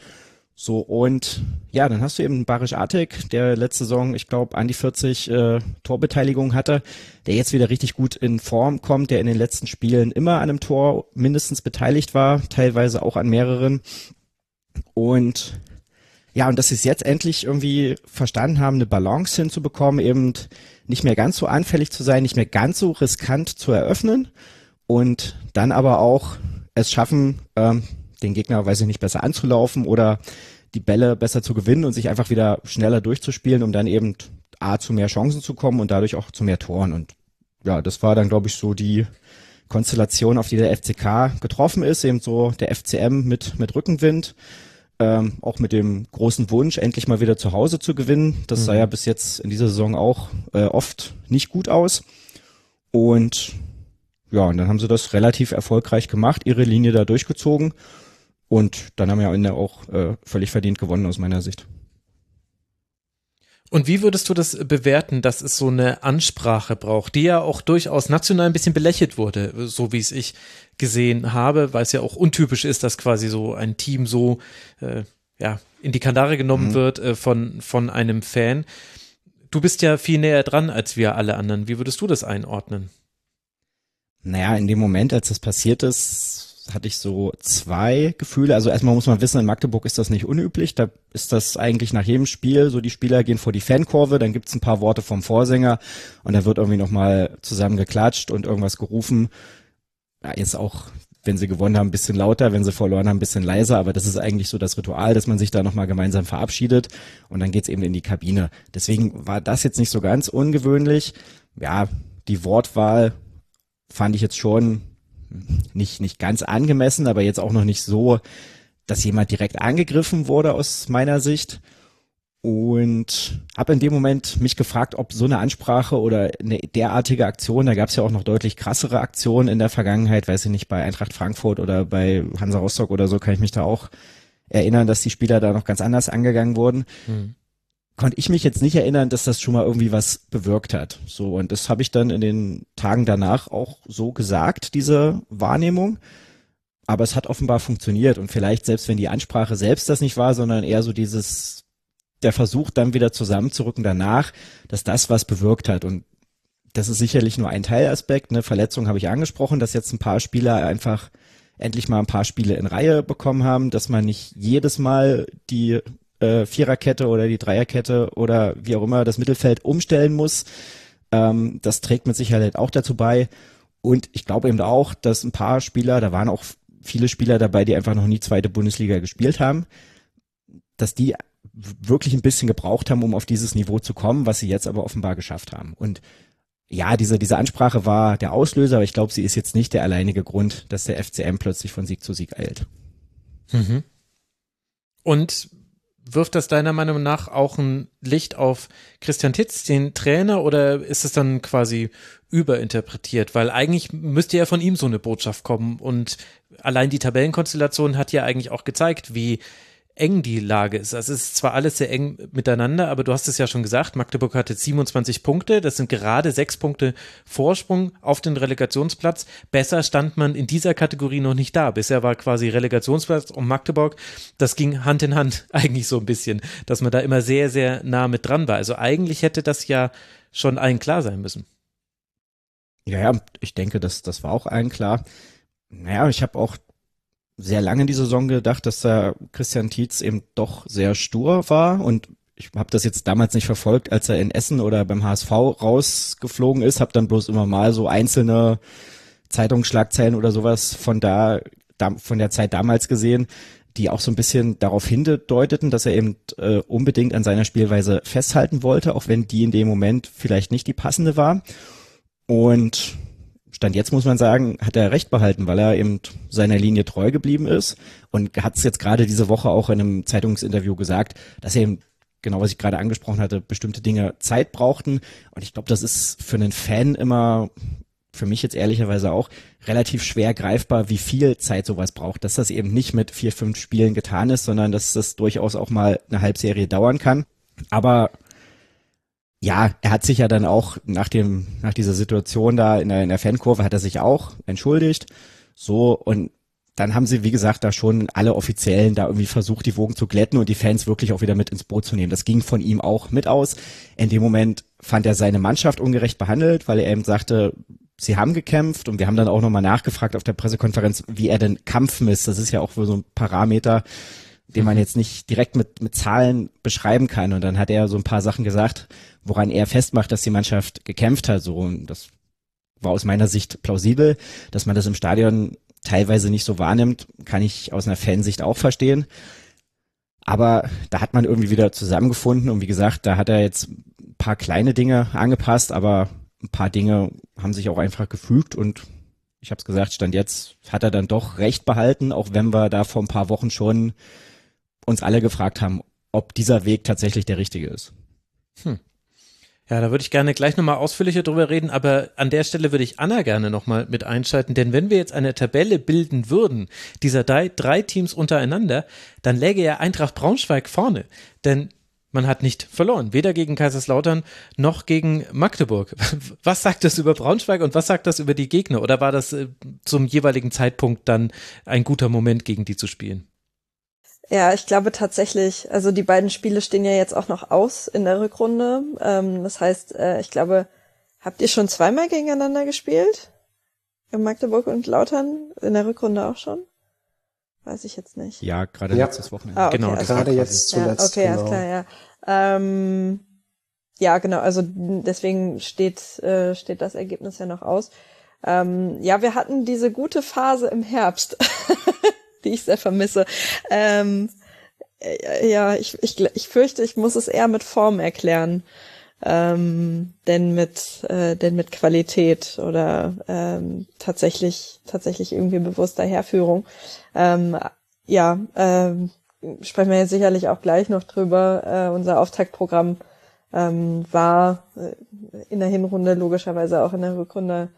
So, und ja, dann hast du eben Barisch Artek, der letzte Saison, ich glaube, an die 40 äh, Torbeteiligung hatte, der jetzt wieder richtig gut in Form kommt, der in den letzten Spielen immer an einem Tor mindestens beteiligt war, teilweise auch an mehreren. Und ja, und dass sie es jetzt endlich irgendwie verstanden haben, eine Balance hinzubekommen, eben nicht mehr ganz so anfällig zu sein, nicht mehr ganz so riskant zu eröffnen und dann aber auch es schaffen, ähm, den Gegner, weiß ich nicht, besser anzulaufen oder die Bälle besser zu gewinnen und sich einfach wieder schneller durchzuspielen, um dann eben A zu mehr Chancen zu kommen und dadurch auch zu mehr Toren. Und ja, das war dann, glaube ich, so die Konstellation, auf die der FCK getroffen ist, eben so der FCM mit, mit Rückenwind, ähm, auch mit dem großen Wunsch, endlich mal wieder zu Hause zu gewinnen. Das mhm. sah ja bis jetzt in dieser Saison auch äh, oft nicht gut aus. Und ja, und dann haben sie das relativ erfolgreich gemacht, ihre Linie da durchgezogen. Und dann haben wir am Ende auch äh, völlig verdient gewonnen aus meiner Sicht. Und wie würdest du das bewerten, dass es so eine Ansprache braucht, die ja auch durchaus national ein bisschen belächelt wurde, so wie es ich gesehen habe, weil es ja auch untypisch ist, dass quasi so ein Team so äh, ja in die Kandare genommen mhm. wird äh, von von einem Fan. du bist ja viel näher dran als wir alle anderen. Wie würdest du das einordnen? Naja, in dem Moment, als das passiert ist, hatte ich so zwei Gefühle. Also erstmal muss man wissen, in Magdeburg ist das nicht unüblich. Da ist das eigentlich nach jedem Spiel so, die Spieler gehen vor die Fankurve, dann gibt's ein paar Worte vom Vorsänger und da wird irgendwie nochmal zusammen geklatscht und irgendwas gerufen. Ja, jetzt auch, wenn sie gewonnen haben, ein bisschen lauter, wenn sie verloren haben, ein bisschen leiser, aber das ist eigentlich so das Ritual, dass man sich da nochmal gemeinsam verabschiedet und dann geht's eben in die Kabine. Deswegen war das jetzt nicht so ganz ungewöhnlich. Ja, die Wortwahl fand ich jetzt schon nicht, nicht ganz angemessen, aber jetzt auch noch nicht so, dass jemand direkt angegriffen wurde aus meiner Sicht. Und habe in dem Moment mich gefragt, ob so eine Ansprache oder eine derartige Aktion, da gab es ja auch noch deutlich krassere Aktionen in der Vergangenheit, weiß ich nicht, bei Eintracht Frankfurt oder bei Hansa Rostock oder so, kann ich mich da auch erinnern, dass die Spieler da noch ganz anders angegangen wurden. Hm konnte ich mich jetzt nicht erinnern, dass das schon mal irgendwie was bewirkt hat. So, und das habe ich dann in den Tagen danach auch so gesagt, diese Wahrnehmung. Aber es hat offenbar funktioniert und vielleicht selbst wenn die Ansprache selbst das nicht war, sondern eher so dieses, der Versuch dann wieder zusammenzurücken danach, dass das was bewirkt hat. Und das ist sicherlich nur ein Teilaspekt. Eine Verletzung habe ich angesprochen, dass jetzt ein paar Spieler einfach endlich mal ein paar Spiele in Reihe bekommen haben, dass man nicht jedes Mal die äh, Viererkette oder die Dreierkette oder wie auch immer das Mittelfeld umstellen muss. Ähm, das trägt mit Sicherheit auch dazu bei. Und ich glaube eben auch, dass ein paar Spieler, da waren auch viele Spieler dabei, die einfach noch nie zweite Bundesliga gespielt haben, dass die wirklich ein bisschen gebraucht haben, um auf dieses Niveau zu kommen, was sie jetzt aber offenbar geschafft haben. Und ja, diese, diese Ansprache war der Auslöser, aber ich glaube, sie ist jetzt nicht der alleinige Grund, dass der FCM plötzlich von Sieg zu Sieg eilt. Mhm. Und wirft das deiner Meinung nach auch ein Licht auf Christian Titz, den Trainer, oder ist es dann quasi überinterpretiert? Weil eigentlich müsste ja von ihm so eine Botschaft kommen und allein die Tabellenkonstellation hat ja eigentlich auch gezeigt, wie eng die Lage ist. Also es ist zwar alles sehr eng miteinander, aber du hast es ja schon gesagt, Magdeburg hatte 27 Punkte, das sind gerade sechs Punkte Vorsprung auf den Relegationsplatz. Besser stand man in dieser Kategorie noch nicht da. Bisher war quasi Relegationsplatz und Magdeburg, das ging Hand in Hand eigentlich so ein bisschen, dass man da immer sehr, sehr nah mit dran war. Also eigentlich hätte das ja schon allen klar sein müssen. Ja, ja, ich denke, das, das war auch allen klar. Naja, ich habe auch sehr lange in die Saison gedacht, dass da Christian Tietz eben doch sehr stur war und ich habe das jetzt damals nicht verfolgt, als er in Essen oder beim HSV rausgeflogen ist, habe dann bloß immer mal so einzelne Zeitungsschlagzeilen oder sowas von da, von der Zeit damals gesehen, die auch so ein bisschen darauf hindeuteten, dass er eben äh, unbedingt an seiner Spielweise festhalten wollte, auch wenn die in dem Moment vielleicht nicht die passende war. Und Stand jetzt muss man sagen, hat er recht behalten, weil er eben seiner Linie treu geblieben ist und hat es jetzt gerade diese Woche auch in einem Zeitungsinterview gesagt, dass er eben genau was ich gerade angesprochen hatte, bestimmte Dinge Zeit brauchten. Und ich glaube, das ist für einen Fan immer, für mich jetzt ehrlicherweise auch, relativ schwer greifbar, wie viel Zeit sowas braucht. Dass das eben nicht mit vier, fünf Spielen getan ist, sondern dass das durchaus auch mal eine Halbserie dauern kann. Aber ja, er hat sich ja dann auch nach dem, nach dieser Situation da in der, in der Fankurve hat er sich auch entschuldigt. So, und dann haben sie, wie gesagt, da schon alle Offiziellen da irgendwie versucht, die Wogen zu glätten und die Fans wirklich auch wieder mit ins Boot zu nehmen. Das ging von ihm auch mit aus. In dem Moment fand er seine Mannschaft ungerecht behandelt, weil er eben sagte, sie haben gekämpft und wir haben dann auch nochmal nachgefragt auf der Pressekonferenz, wie er denn Kampf misst. Das ist ja auch so ein Parameter, den man mhm. jetzt nicht direkt mit, mit Zahlen beschreiben kann. Und dann hat er so ein paar Sachen gesagt, woran er festmacht, dass die Mannschaft gekämpft hat. So, und das war aus meiner Sicht plausibel, dass man das im Stadion teilweise nicht so wahrnimmt, kann ich aus einer Fansicht auch verstehen. Aber da hat man irgendwie wieder zusammengefunden und wie gesagt, da hat er jetzt ein paar kleine Dinge angepasst, aber ein paar Dinge haben sich auch einfach gefügt und ich habe es gesagt, stand jetzt hat er dann doch recht behalten, auch wenn wir da vor ein paar Wochen schon uns alle gefragt haben, ob dieser Weg tatsächlich der richtige ist. Hm. Ja, da würde ich gerne gleich nochmal ausführlicher drüber reden, aber an der Stelle würde ich Anna gerne nochmal mit einschalten, denn wenn wir jetzt eine Tabelle bilden würden, dieser drei, drei Teams untereinander, dann läge ja Eintracht Braunschweig vorne, denn man hat nicht verloren, weder gegen Kaiserslautern noch gegen Magdeburg. Was sagt das über Braunschweig und was sagt das über die Gegner? Oder war das äh, zum jeweiligen Zeitpunkt dann ein guter Moment, gegen die zu spielen? Ja, ich glaube tatsächlich. Also die beiden Spiele stehen ja jetzt auch noch aus in der Rückrunde. Ähm, das heißt, äh, ich glaube, habt ihr schon zweimal gegeneinander gespielt? In Magdeburg und Lautern in der Rückrunde auch schon? Weiß ich jetzt nicht. Ja, gerade Ja. letztes Wochenende. Ah, okay, Genau, also Gerade jetzt Ja, zuletzt. okay, genau. alles klar, ja. Ähm, ja, genau, also deswegen steht, äh, steht das Ergebnis ja noch aus. Ähm, ja, wir hatten diese gute Phase im Herbst, die ich sehr vermisse. Ähm, äh, ja, ich, ich, ich fürchte, ich muss es eher mit Form erklären. Ähm, denn mit äh, denn mit Qualität oder ähm, tatsächlich tatsächlich irgendwie bewusster Herführung ähm, ja ähm, sprechen wir jetzt sicherlich auch gleich noch drüber. Äh, unser Auftaktprogramm ähm, war äh, in der Hinrunde logischerweise auch in der Rückrunde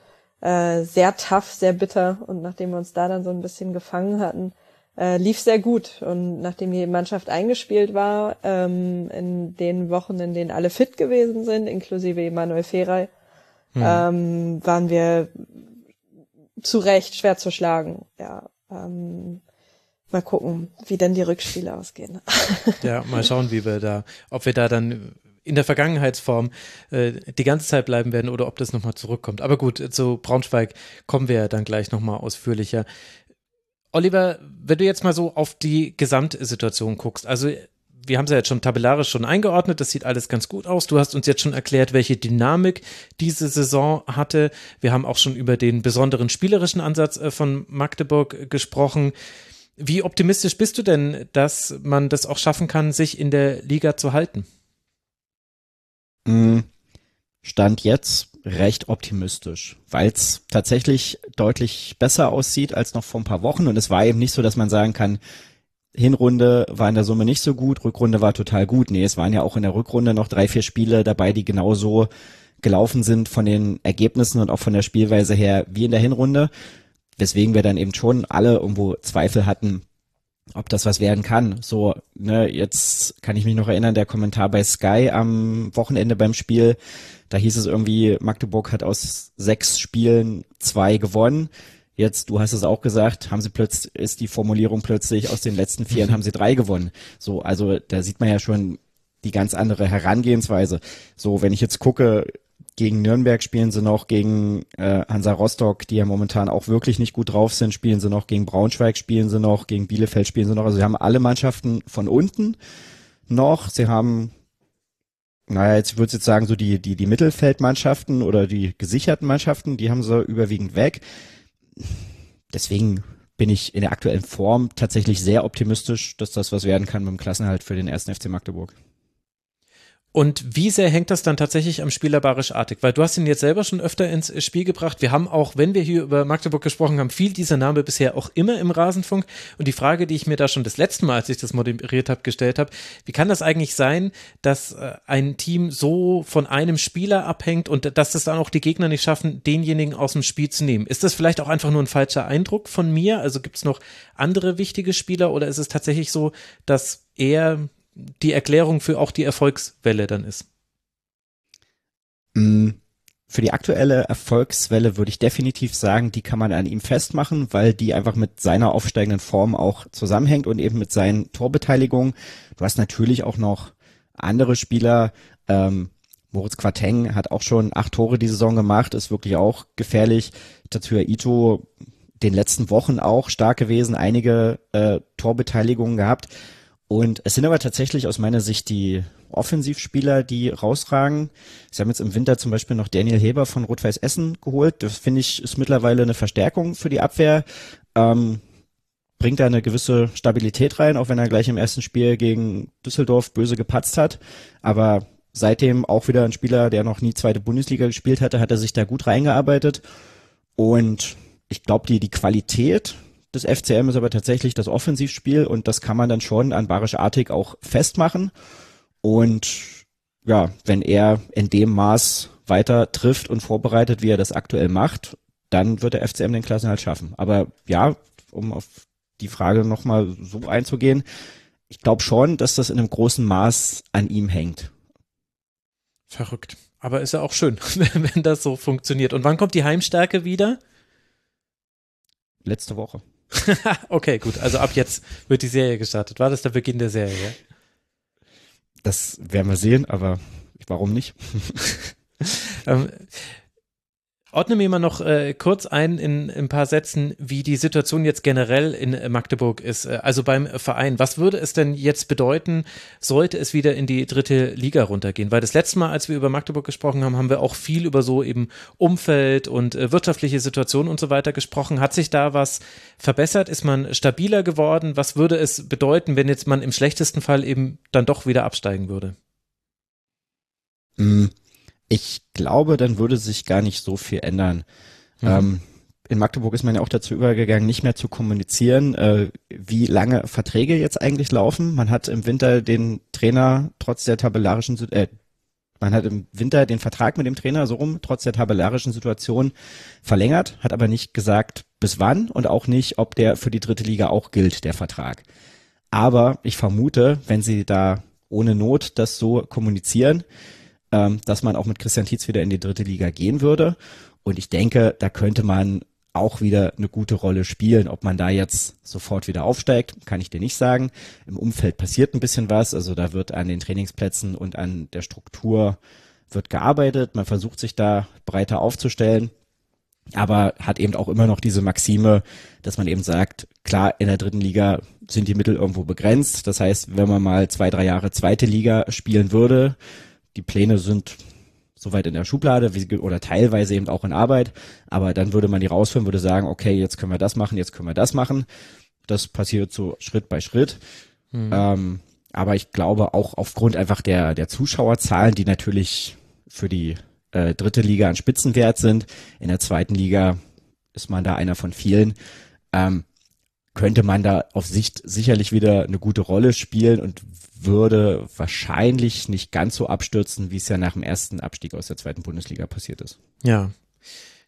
äh, sehr tough, sehr bitter. Und nachdem wir uns da dann so ein bisschen gefangen hatten, äh, lief sehr gut. Und nachdem die Mannschaft eingespielt war, ähm, in den Wochen, in denen alle fit gewesen sind, inklusive Emanuel Ferrei, ähm, waren wir zu Recht schwer zu schlagen. Ja, ähm, mal gucken, wie denn die Rückspiele ausgehen. Ja, mal schauen, wie wir da, ob wir da dann in der Vergangenheitsform äh, die ganze Zeit bleiben werden oder ob das nochmal zurückkommt. Aber gut, zu Braunschweig kommen wir ja dann gleich nochmal ausführlicher. Oliver, wenn du jetzt mal so auf die Gesamtsituation guckst, also wir haben es ja jetzt schon tabellarisch schon eingeordnet, das sieht alles ganz gut aus. Du hast uns jetzt schon erklärt, welche Dynamik diese Saison hatte. Wir haben auch schon über den besonderen spielerischen Ansatz äh, von Magdeburg gesprochen. Wie optimistisch bist du denn, dass man das auch schaffen kann, sich in der Liga zu halten? Mm, Stand jetzt recht optimistisch, weil es tatsächlich deutlich besser aussieht als noch vor ein paar Wochen. Und es war eben nicht so, dass man sagen kann, Hinrunde war in der Summe nicht so gut, Rückrunde war total gut. Nee, es waren ja auch in der Rückrunde noch drei, vier Spiele dabei, die genauso gelaufen sind von den Ergebnissen und auch von der Spielweise her wie in der Hinrunde. Weswegen wir dann eben schon alle irgendwo Zweifel hatten, ob das was werden kann. So, ne, jetzt kann ich mich noch erinnern, der Kommentar bei Sky am Wochenende beim Spiel, da hieß es irgendwie, Magdeburg hat aus sechs Spielen zwei gewonnen. Jetzt, du hast es auch gesagt, haben sie plötzlich, ist die Formulierung plötzlich aus den letzten vieren haben sie drei gewonnen. So, also da sieht man ja schon die ganz andere Herangehensweise. So, wenn ich jetzt gucke, gegen Nürnberg spielen sie noch, gegen äh, Hansa Rostock, die ja momentan auch wirklich nicht gut drauf sind, spielen sie noch, gegen Braunschweig spielen sie noch, gegen Bielefeld spielen sie noch. Also sie haben alle Mannschaften von unten noch. Sie haben, naja, jetzt würde ich jetzt sagen, so die, die, die Mittelfeldmannschaften oder die gesicherten Mannschaften, die haben sie überwiegend weg. Deswegen bin ich in der aktuellen Form tatsächlich sehr optimistisch, dass das was werden kann mit dem Klassenhalt für den ersten FC Magdeburg. Und wie sehr hängt das dann tatsächlich am Spieler Barisch Artig? Weil du hast ihn jetzt selber schon öfter ins Spiel gebracht. Wir haben auch, wenn wir hier über Magdeburg gesprochen haben, viel dieser Name bisher auch immer im Rasenfunk. Und die Frage, die ich mir da schon das letzte Mal, als ich das moderiert habe, gestellt habe, wie kann das eigentlich sein, dass äh, ein Team so von einem Spieler abhängt und dass das dann auch die Gegner nicht schaffen, denjenigen aus dem Spiel zu nehmen? Ist das vielleicht auch einfach nur ein falscher Eindruck von mir? Also gibt es noch andere wichtige Spieler oder ist es tatsächlich so, dass er die Erklärung für auch die Erfolgswelle dann ist. Mm, Für die aktuelle Erfolgswelle würde ich definitiv sagen, die kann man an ihm festmachen, weil die einfach mit seiner aufsteigenden Form auch zusammenhängt und eben mit seinen Torbeteiligungen. Du hast natürlich auch noch andere Spieler. Ähm, Moritz Quateng hat auch schon acht Tore die Saison gemacht, ist wirklich auch gefährlich. Tatsuya Ito den letzten Wochen auch stark gewesen, einige äh, Torbeteiligungen gehabt. Und es sind aber tatsächlich aus meiner Sicht die Offensivspieler, die rausragen. Sie haben jetzt im Winter zum Beispiel noch Daniel Heber von Rot-Weiß Essen geholt. Das finde ich ist mittlerweile eine Verstärkung für die Abwehr. Ähm, bringt da eine gewisse Stabilität rein, auch wenn er gleich im ersten Spiel gegen Düsseldorf böse gepatzt hat. Aber seitdem auch wieder ein Spieler, der noch nie zweite Bundesliga gespielt hatte, hat er sich da gut reingearbeitet. Und ich glaube, die, die Qualität des FCM ist aber tatsächlich das Offensivspiel und das kann man dann schon an Barisch Artig auch festmachen. Und ja, wenn er in dem Maß weiter trifft und vorbereitet, wie er das aktuell macht, dann wird der FCM den Klassenhalt schaffen. Aber ja, um auf die Frage nochmal so einzugehen, ich glaube schon, dass das in einem großen Maß an ihm hängt. Verrückt. Aber ist ja auch schön, wenn das so funktioniert. Und wann kommt die Heimstärke wieder? Letzte Woche. okay, gut. Also ab jetzt wird die Serie gestartet. War das der Beginn der Serie? Das werden wir sehen, aber warum nicht? ähm, Ordne mir mal noch äh, kurz ein in, in, ein paar Sätzen, wie die Situation jetzt generell in äh, Magdeburg ist. Äh, also beim Verein. Was würde es denn jetzt bedeuten, sollte es wieder in die dritte Liga runtergehen? Weil das letzte Mal, als wir über Magdeburg gesprochen haben, haben wir auch viel über so eben Umfeld und äh, wirtschaftliche Situation und so weiter gesprochen. Hat sich da was verbessert? Ist man stabiler geworden? Was würde es bedeuten, wenn jetzt man im schlechtesten Fall eben dann doch wieder absteigen würde? Mhm. Ich glaube, dann würde sich gar nicht so viel ändern. Mhm. Ähm, in Magdeburg ist man ja auch dazu übergegangen, nicht mehr zu kommunizieren, äh, wie lange Verträge jetzt eigentlich laufen. Man hat im Winter den Trainer trotz der tabellarischen, äh, man hat im Winter den Vertrag mit dem Trainer so rum, trotz der tabellarischen Situation verlängert, hat aber nicht gesagt, bis wann und auch nicht, ob der für die dritte Liga auch gilt, der Vertrag. Aber ich vermute, wenn sie da ohne Not das so kommunizieren, ähm, dass man auch mit Christian Tietz wieder in die dritte Liga gehen würde. Und ich denke, da könnte man auch wieder eine gute Rolle spielen. Ob man da jetzt sofort wieder aufsteigt, kann ich dir nicht sagen. Im Umfeld passiert ein bisschen was. Also da wird an den Trainingsplätzen und an der Struktur wird gearbeitet. Man versucht sich da breiter aufzustellen. Aber hat eben auch immer noch diese Maxime, dass man eben sagt, klar, in der dritten Liga sind die Mittel irgendwo begrenzt. Das heißt, wenn man mal zwei, drei Jahre zweite Liga spielen würde, die Pläne sind soweit in der Schublade wie, oder teilweise eben auch in Arbeit, aber dann würde man die rausführen, würde sagen, okay, jetzt können wir das machen, jetzt können wir das machen. Das passiert so Schritt bei Schritt. Mhm. Ähm, aber ich glaube auch aufgrund einfach der, der Zuschauerzahlen, die natürlich für die äh, dritte Liga ein Spitzenwert sind, in der zweiten Liga ist man da einer von vielen, ähm, könnte man da auf Sicht sicherlich wieder eine gute Rolle spielen und würde wahrscheinlich nicht ganz so abstürzen, wie es ja nach dem ersten Abstieg aus der zweiten Bundesliga passiert ist. Ja.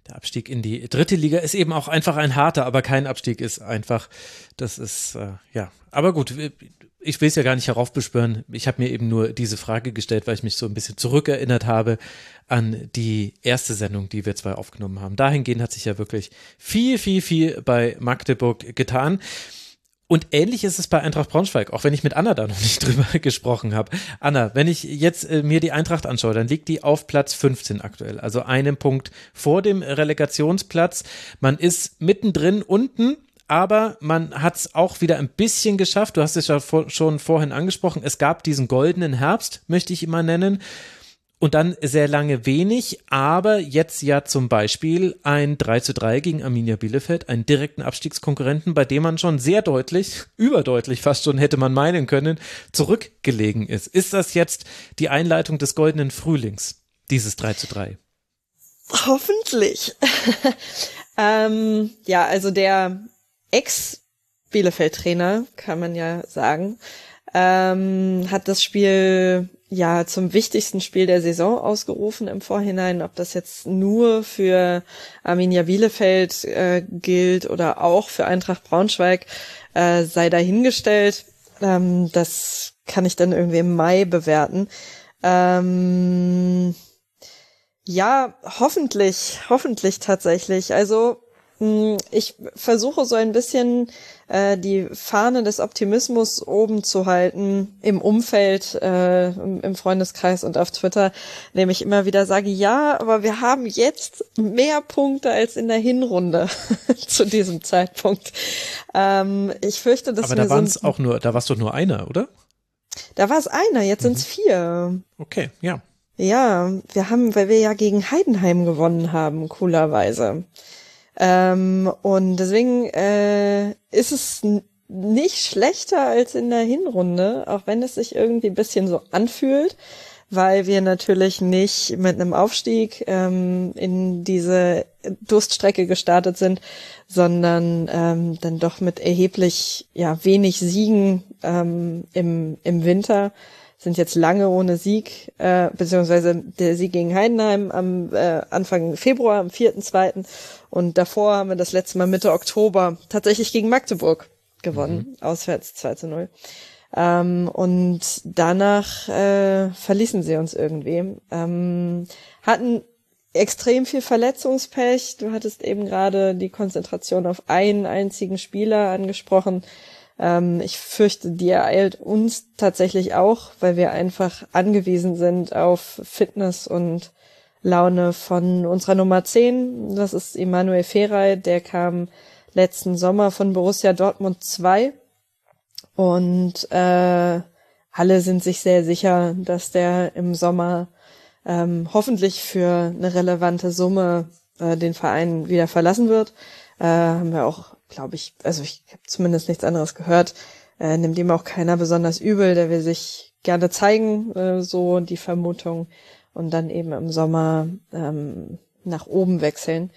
Der Abstieg in die dritte Liga ist eben auch einfach ein harter, aber kein Abstieg ist einfach. Das ist, äh, ja. Aber gut, ich will es ja gar nicht heraufbeschwören. Ich habe mir eben nur diese Frage gestellt, weil ich mich so ein bisschen zurückerinnert habe an die erste Sendung, die wir zwei aufgenommen haben. Dahingehend hat sich ja wirklich viel, viel, viel bei Magdeburg getan. Und ähnlich ist es bei Eintracht Braunschweig, auch wenn ich mit Anna da noch nicht drüber gesprochen habe. Anna, wenn ich jetzt äh, mir die Eintracht anschaue, dann liegt die auf Platz 15 aktuell, also einen Punkt vor dem Relegationsplatz. Man ist mittendrin unten, aber man hat es auch wieder ein bisschen geschafft. Du hast es ja vor, schon vorhin angesprochen. Es gab diesen goldenen Herbst, möchte ich immer nennen und dann sehr lange wenig, aber jetzt ja zum Beispiel ein 3 zu 3 gegen Arminia Bielefeld, einen direkten Abstiegskonkurrenten, bei dem man schon sehr deutlich, überdeutlich fast schon hätte man meinen können, zurückgelegen ist. Ist das jetzt die Einleitung des goldenen Frühlings, dieses 3 zu 3? Hoffentlich. ähm, ja, also der Ex-Bielefeld-Trainer, kann man ja sagen, ähm, hat das Spiel ja zum wichtigsten Spiel der Saison ausgerufen im Vorhinein. Ob das jetzt nur für Arminia Bielefeld äh, gilt oder auch für Eintracht Braunschweig, äh, sei dahingestellt. Ähm, das kann ich dann irgendwie im Mai bewerten. Ähm, ja, hoffentlich, hoffentlich tatsächlich. Also ich versuche so ein bisschen äh, die Fahne des Optimismus oben zu halten im Umfeld, äh, im, Freundeskreis und auf Twitter, indem ich immer wieder sage, ja, aber wir haben jetzt mehr Punkte als in der Hinrunde zu diesem Zeitpunkt. Ähm, ich fürchte, dass aber da waren es auch nur, da war es doch nur einer, oder? Da war es einer, jetzt mhm. sind es vier. Okay, ja. Ja, wir haben, weil wir ja gegen Heidenheim gewonnen haben, coolerweise. Ähm, und deswegen äh, ist es nicht schlechter als in der Hinrunde, auch wenn es sich irgendwie ein bisschen so anfühlt, weil wir natürlich nicht mit einem Aufstieg ähm, in diese Durststrecke gestartet sind, sondern ähm, dann doch mit erheblich ja wenig Siegen ähm, im im Winter sind jetzt lange ohne Sieg, äh, beziehungsweise der Sieg gegen Heidenheim am äh, Anfang Februar, am 4.2. Und davor haben wir das letzte Mal Mitte Oktober tatsächlich gegen Magdeburg gewonnen, mhm. auswärts 2 zu 0. Ähm, und danach äh, verließen sie uns irgendwie. Ähm, hatten extrem viel Verletzungspech. Du hattest eben gerade die Konzentration auf einen einzigen Spieler angesprochen. Ähm, ich fürchte, die ereilt uns tatsächlich auch, weil wir einfach angewiesen sind auf Fitness und Laune von unserer Nummer 10. Das ist Emanuel Ferrei, der kam letzten Sommer von Borussia Dortmund 2. Und äh, alle sind sich sehr sicher, dass der im Sommer ähm, hoffentlich für eine relevante Summe äh, den Verein wieder verlassen wird. Äh, haben wir auch, glaube ich, also ich habe zumindest nichts anderes gehört, äh, nimmt ihm auch keiner besonders übel, der will sich gerne zeigen, äh, so die Vermutung, und dann eben im Sommer ähm, nach oben wechseln.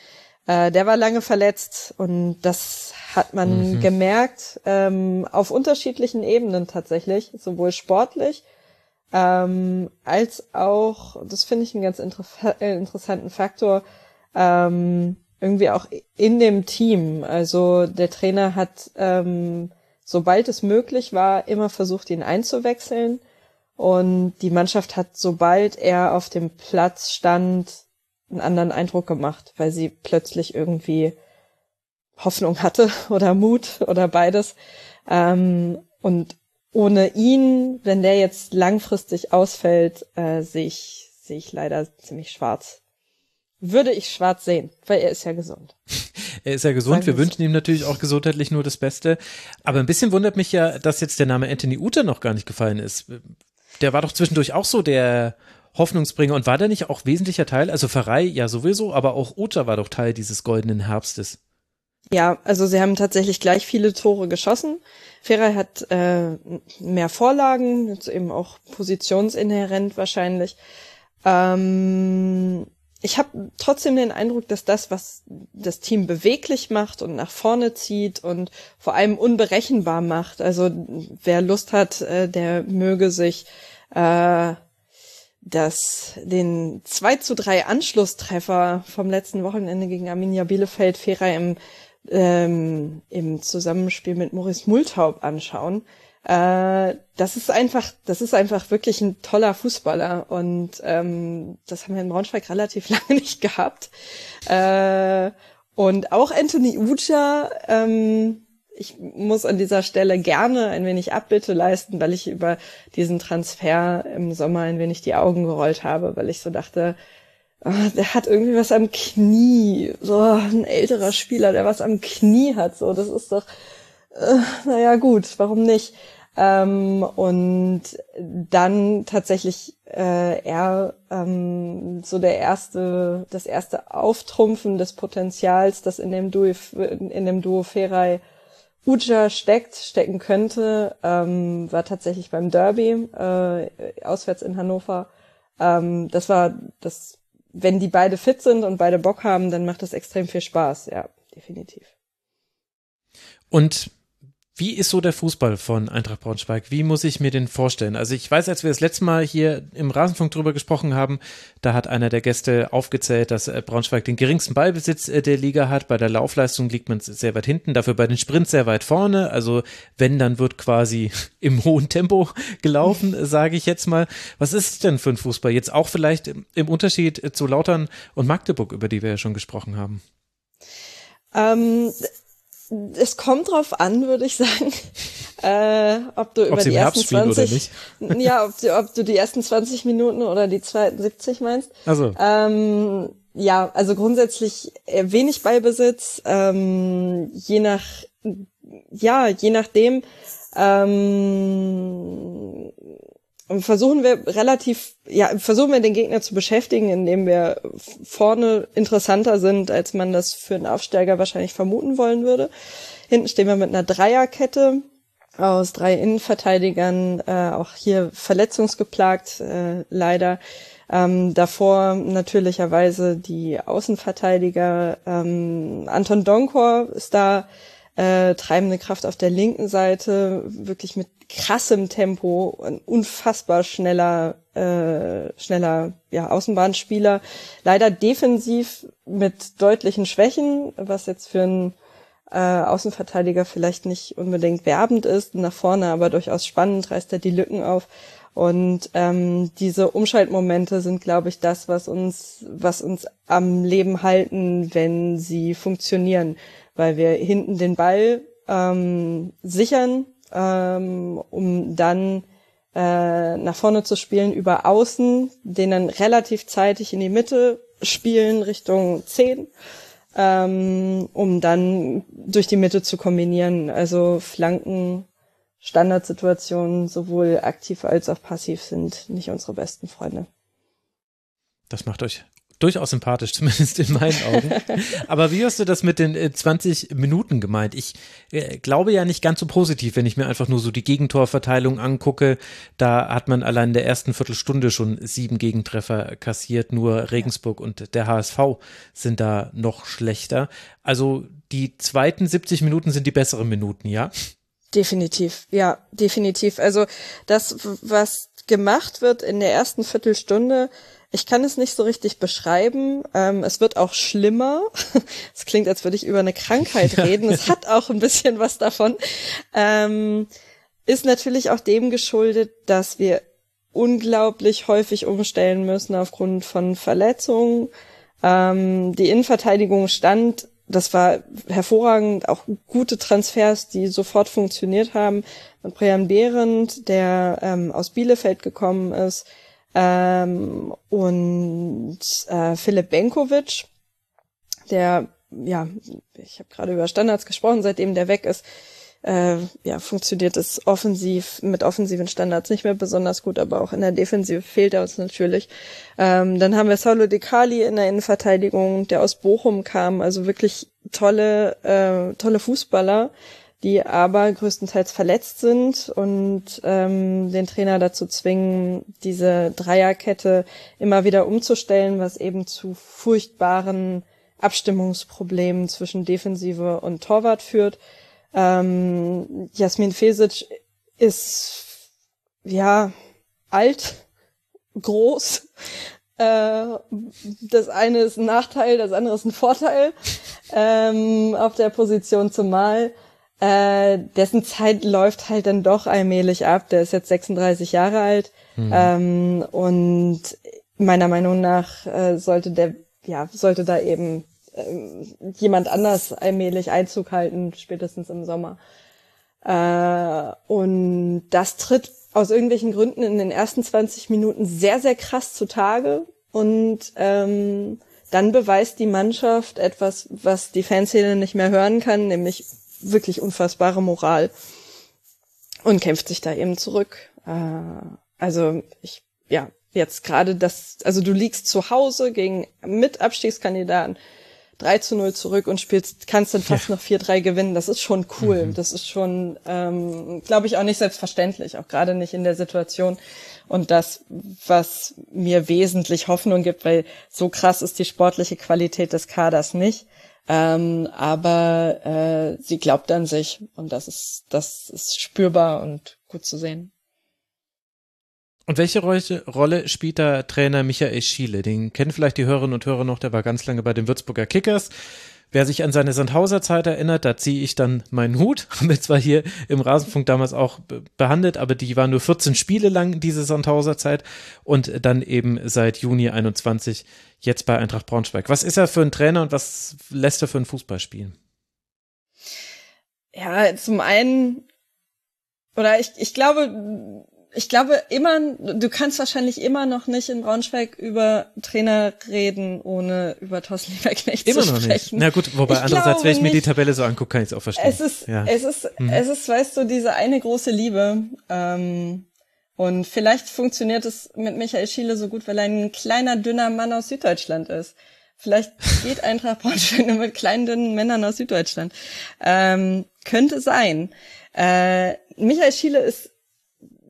Äh, der war lange verletzt und das hat man mhm. gemerkt ähm, auf unterschiedlichen Ebenen tatsächlich, sowohl sportlich ähm, als auch, das finde ich einen ganz inter äh, interessanten Faktor, ähm, irgendwie auch in dem Team. Also der Trainer hat, ähm, sobald es möglich war, immer versucht, ihn einzuwechseln. Und die Mannschaft hat, sobald er auf dem Platz stand, einen anderen Eindruck gemacht, weil sie plötzlich irgendwie Hoffnung hatte oder Mut oder beides. Ähm, und ohne ihn, wenn der jetzt langfristig ausfällt, äh, sehe ich, sehe ich leider ziemlich schwarz. Würde ich schwarz sehen, weil er ist ja gesund. er ist ja gesund. Wir wünschen ihm natürlich auch gesundheitlich nur das Beste. Aber ein bisschen wundert mich ja, dass jetzt der Name Anthony Uta noch gar nicht gefallen ist. Der war doch zwischendurch auch so der Hoffnungsbringer und war der nicht auch wesentlicher Teil? Also Pfarrei ja sowieso, aber auch Uta war doch Teil dieses goldenen Herbstes. Ja, also sie haben tatsächlich gleich viele Tore geschossen. Ferrei hat äh, mehr Vorlagen, jetzt eben auch positionsinhärent wahrscheinlich. Ähm, ich habe trotzdem den Eindruck, dass das, was das Team beweglich macht und nach vorne zieht und vor allem unberechenbar macht, also wer Lust hat, äh, der möge sich äh, das, den 2 zu 3 Anschlusstreffer vom letzten Wochenende gegen Arminia Bielefeld Ferrei im ähm, im Zusammenspiel mit Maurice Multaub anschauen. Äh, das ist einfach, das ist einfach wirklich ein toller Fußballer und ähm, das haben wir in Braunschweig relativ lange nicht gehabt. Äh, und auch Anthony Uja, ähm, ich muss an dieser Stelle gerne ein wenig Abbitte leisten, weil ich über diesen Transfer im Sommer ein wenig die Augen gerollt habe, weil ich so dachte, Ah, der hat irgendwie was am Knie. So ein älterer Spieler, der was am Knie hat. So, das ist doch, äh, naja gut, warum nicht? Ähm, und dann tatsächlich äh, er ähm, so der erste, das erste Auftrumpfen des Potenzials, das in dem Duo, in dem Duo Ferai Uja steckt, stecken könnte, ähm, war tatsächlich beim Derby äh, auswärts in Hannover. Ähm, das war das wenn die beide fit sind und beide Bock haben, dann macht das extrem viel Spaß, ja, definitiv. Und wie ist so der Fußball von Eintracht Braunschweig? Wie muss ich mir den vorstellen? Also ich weiß, als wir das letzte Mal hier im Rasenfunk drüber gesprochen haben, da hat einer der Gäste aufgezählt, dass äh, Braunschweig den geringsten Ballbesitz äh, der Liga hat. Bei der Laufleistung liegt man sehr weit hinten, dafür bei den Sprints sehr weit vorne. Also wenn, dann wird quasi im hohen Tempo gelaufen, sage ich jetzt mal. Was ist es denn für ein Fußball? Jetzt auch vielleicht im Unterschied zu Lautern und Magdeburg, über die wir ja schon gesprochen haben. Ähm, es kommt drauf an, würde ich sagen, äh, ob du ob über die ersten 20, ja, ob du, ob du die ersten 20 Minuten oder die zweiten 70 meinst. Also. Ähm, ja, also grundsätzlich wenig Ballbesitz, ähm, je nach, ja, je nachdem, ähm, versuchen wir relativ, ja, versuchen wir den Gegner zu beschäftigen, indem wir vorne interessanter sind, als man das für einen Aufsteiger wahrscheinlich vermuten wollen würde. Hinten stehen wir mit einer Dreierkette aus drei Innenverteidigern, äh, auch hier verletzungsgeplagt, äh, leider. Ähm, davor natürlicherweise die Außenverteidiger. Ähm, Anton Donkor ist da äh, treibende Kraft auf der linken Seite, wirklich mit krassem Tempo, ein unfassbar schneller, äh, schneller ja, Außenbahnspieler. Leider defensiv mit deutlichen Schwächen, was jetzt für einen äh, Außenverteidiger vielleicht nicht unbedingt werbend ist, nach vorne aber durchaus spannend, reißt er die Lücken auf. Und ähm, diese Umschaltmomente sind, glaube ich, das, was uns, was uns am Leben halten, wenn sie funktionieren, weil wir hinten den Ball ähm, sichern, ähm, um dann äh, nach vorne zu spielen über Außen, den dann relativ zeitig in die Mitte spielen Richtung 10, ähm, um dann durch die Mitte zu kombinieren. Also Flanken, Standardsituationen, sowohl aktiv als auch passiv, sind nicht unsere besten Freunde. Das macht euch durchaus sympathisch, zumindest in meinen Augen. Aber wie hast du das mit den 20 äh, Minuten gemeint? Ich äh, glaube ja nicht ganz so positiv, wenn ich mir einfach nur so die Gegentorverteilung angucke. Da hat man allein in der ersten Viertelstunde schon sieben Gegentreffer kassiert. Nur Regensburg und der HSV sind da noch schlechter. Also die zweiten 70 Minuten sind die besseren Minuten, ja? Definitiv, ja, definitiv. Also das, was gemacht wird in der ersten Viertelstunde, ich kann es nicht so richtig beschreiben. Ähm, es wird auch schlimmer. Es klingt, als würde ich über eine Krankheit reden. Es hat auch ein bisschen was davon. Ähm, ist natürlich auch dem geschuldet, dass wir unglaublich häufig umstellen müssen aufgrund von Verletzungen. Ähm, die Innenverteidigung stand, das war hervorragend, auch gute Transfers, die sofort funktioniert haben. Und Brian Behrendt, der ähm, aus Bielefeld gekommen ist, ähm, und äh, Philipp Benkovic, der, ja, ich habe gerade über Standards gesprochen, seitdem der weg ist, äh, ja, funktioniert es offensiv mit offensiven Standards nicht mehr besonders gut, aber auch in der Defensive fehlt er uns natürlich. Ähm, dann haben wir Saulo De Cali in der Innenverteidigung, der aus Bochum kam, also wirklich tolle, äh, tolle Fußballer, die aber größtenteils verletzt sind und ähm, den Trainer dazu zwingen, diese Dreierkette immer wieder umzustellen, was eben zu furchtbaren Abstimmungsproblemen zwischen Defensive und Torwart führt. Ähm, Jasmin Fesic ist ja alt, groß. Äh, das eine ist ein Nachteil, das andere ist ein Vorteil ähm, auf der Position zumal äh, dessen Zeit läuft halt dann doch allmählich ab. Der ist jetzt 36 Jahre alt mhm. ähm, und meiner Meinung nach äh, sollte der, ja, sollte da eben äh, jemand anders allmählich Einzug halten, spätestens im Sommer. Äh, und das tritt aus irgendwelchen Gründen in den ersten 20 Minuten sehr, sehr krass zutage und ähm, dann beweist die Mannschaft etwas, was die Fanszene nicht mehr hören kann, nämlich wirklich unfassbare Moral und kämpft sich da eben zurück. Äh, also ich, ja, jetzt gerade das, also du liegst zu Hause gegen Mitabstiegskandidaten 3 zu 0 zurück und spielst, kannst dann fast ja. noch 4-3 gewinnen. Das ist schon cool. Mhm. Das ist schon, ähm, glaube ich, auch nicht selbstverständlich, auch gerade nicht in der Situation. Und das, was mir wesentlich Hoffnung gibt, weil so krass ist die sportliche Qualität des Kaders nicht. Ähm, aber äh, sie glaubt an sich und das ist, das ist spürbar und gut zu sehen. Und welche Rolle spielt da Trainer Michael Schiele? Den kennen vielleicht die Hörerinnen und Hörer noch, der war ganz lange bei den Würzburger Kickers. Wer sich an seine Sandhauser Zeit erinnert, da ziehe ich dann meinen Hut. Haben wir zwar hier im Rasenfunk damals auch behandelt, aber die war nur 14 Spiele lang, diese Sandhauser Zeit. Und dann eben seit Juni 21 jetzt bei Eintracht Braunschweig. Was ist er für ein Trainer und was lässt er für ein Fußball spielen? Ja, zum einen, oder ich, ich glaube, ich glaube immer, du kannst wahrscheinlich immer noch nicht in Braunschweig über Trainer reden, ohne über Thorsten Lieberknecht immer zu sprechen. Immer noch nicht. Na gut, wobei ich andererseits, wenn ich mir die Tabelle so angucke, kann ich es auch verstehen. Es ist, ja. es ist, mhm. es ist, weißt du, diese eine große Liebe. Ähm, und vielleicht funktioniert es mit Michael Schiele so gut, weil er ein kleiner, dünner Mann aus Süddeutschland ist. Vielleicht geht Eintracht Braunschweig nur mit kleinen, dünnen Männern aus Süddeutschland. Ähm, könnte sein. Äh, Michael Schiele ist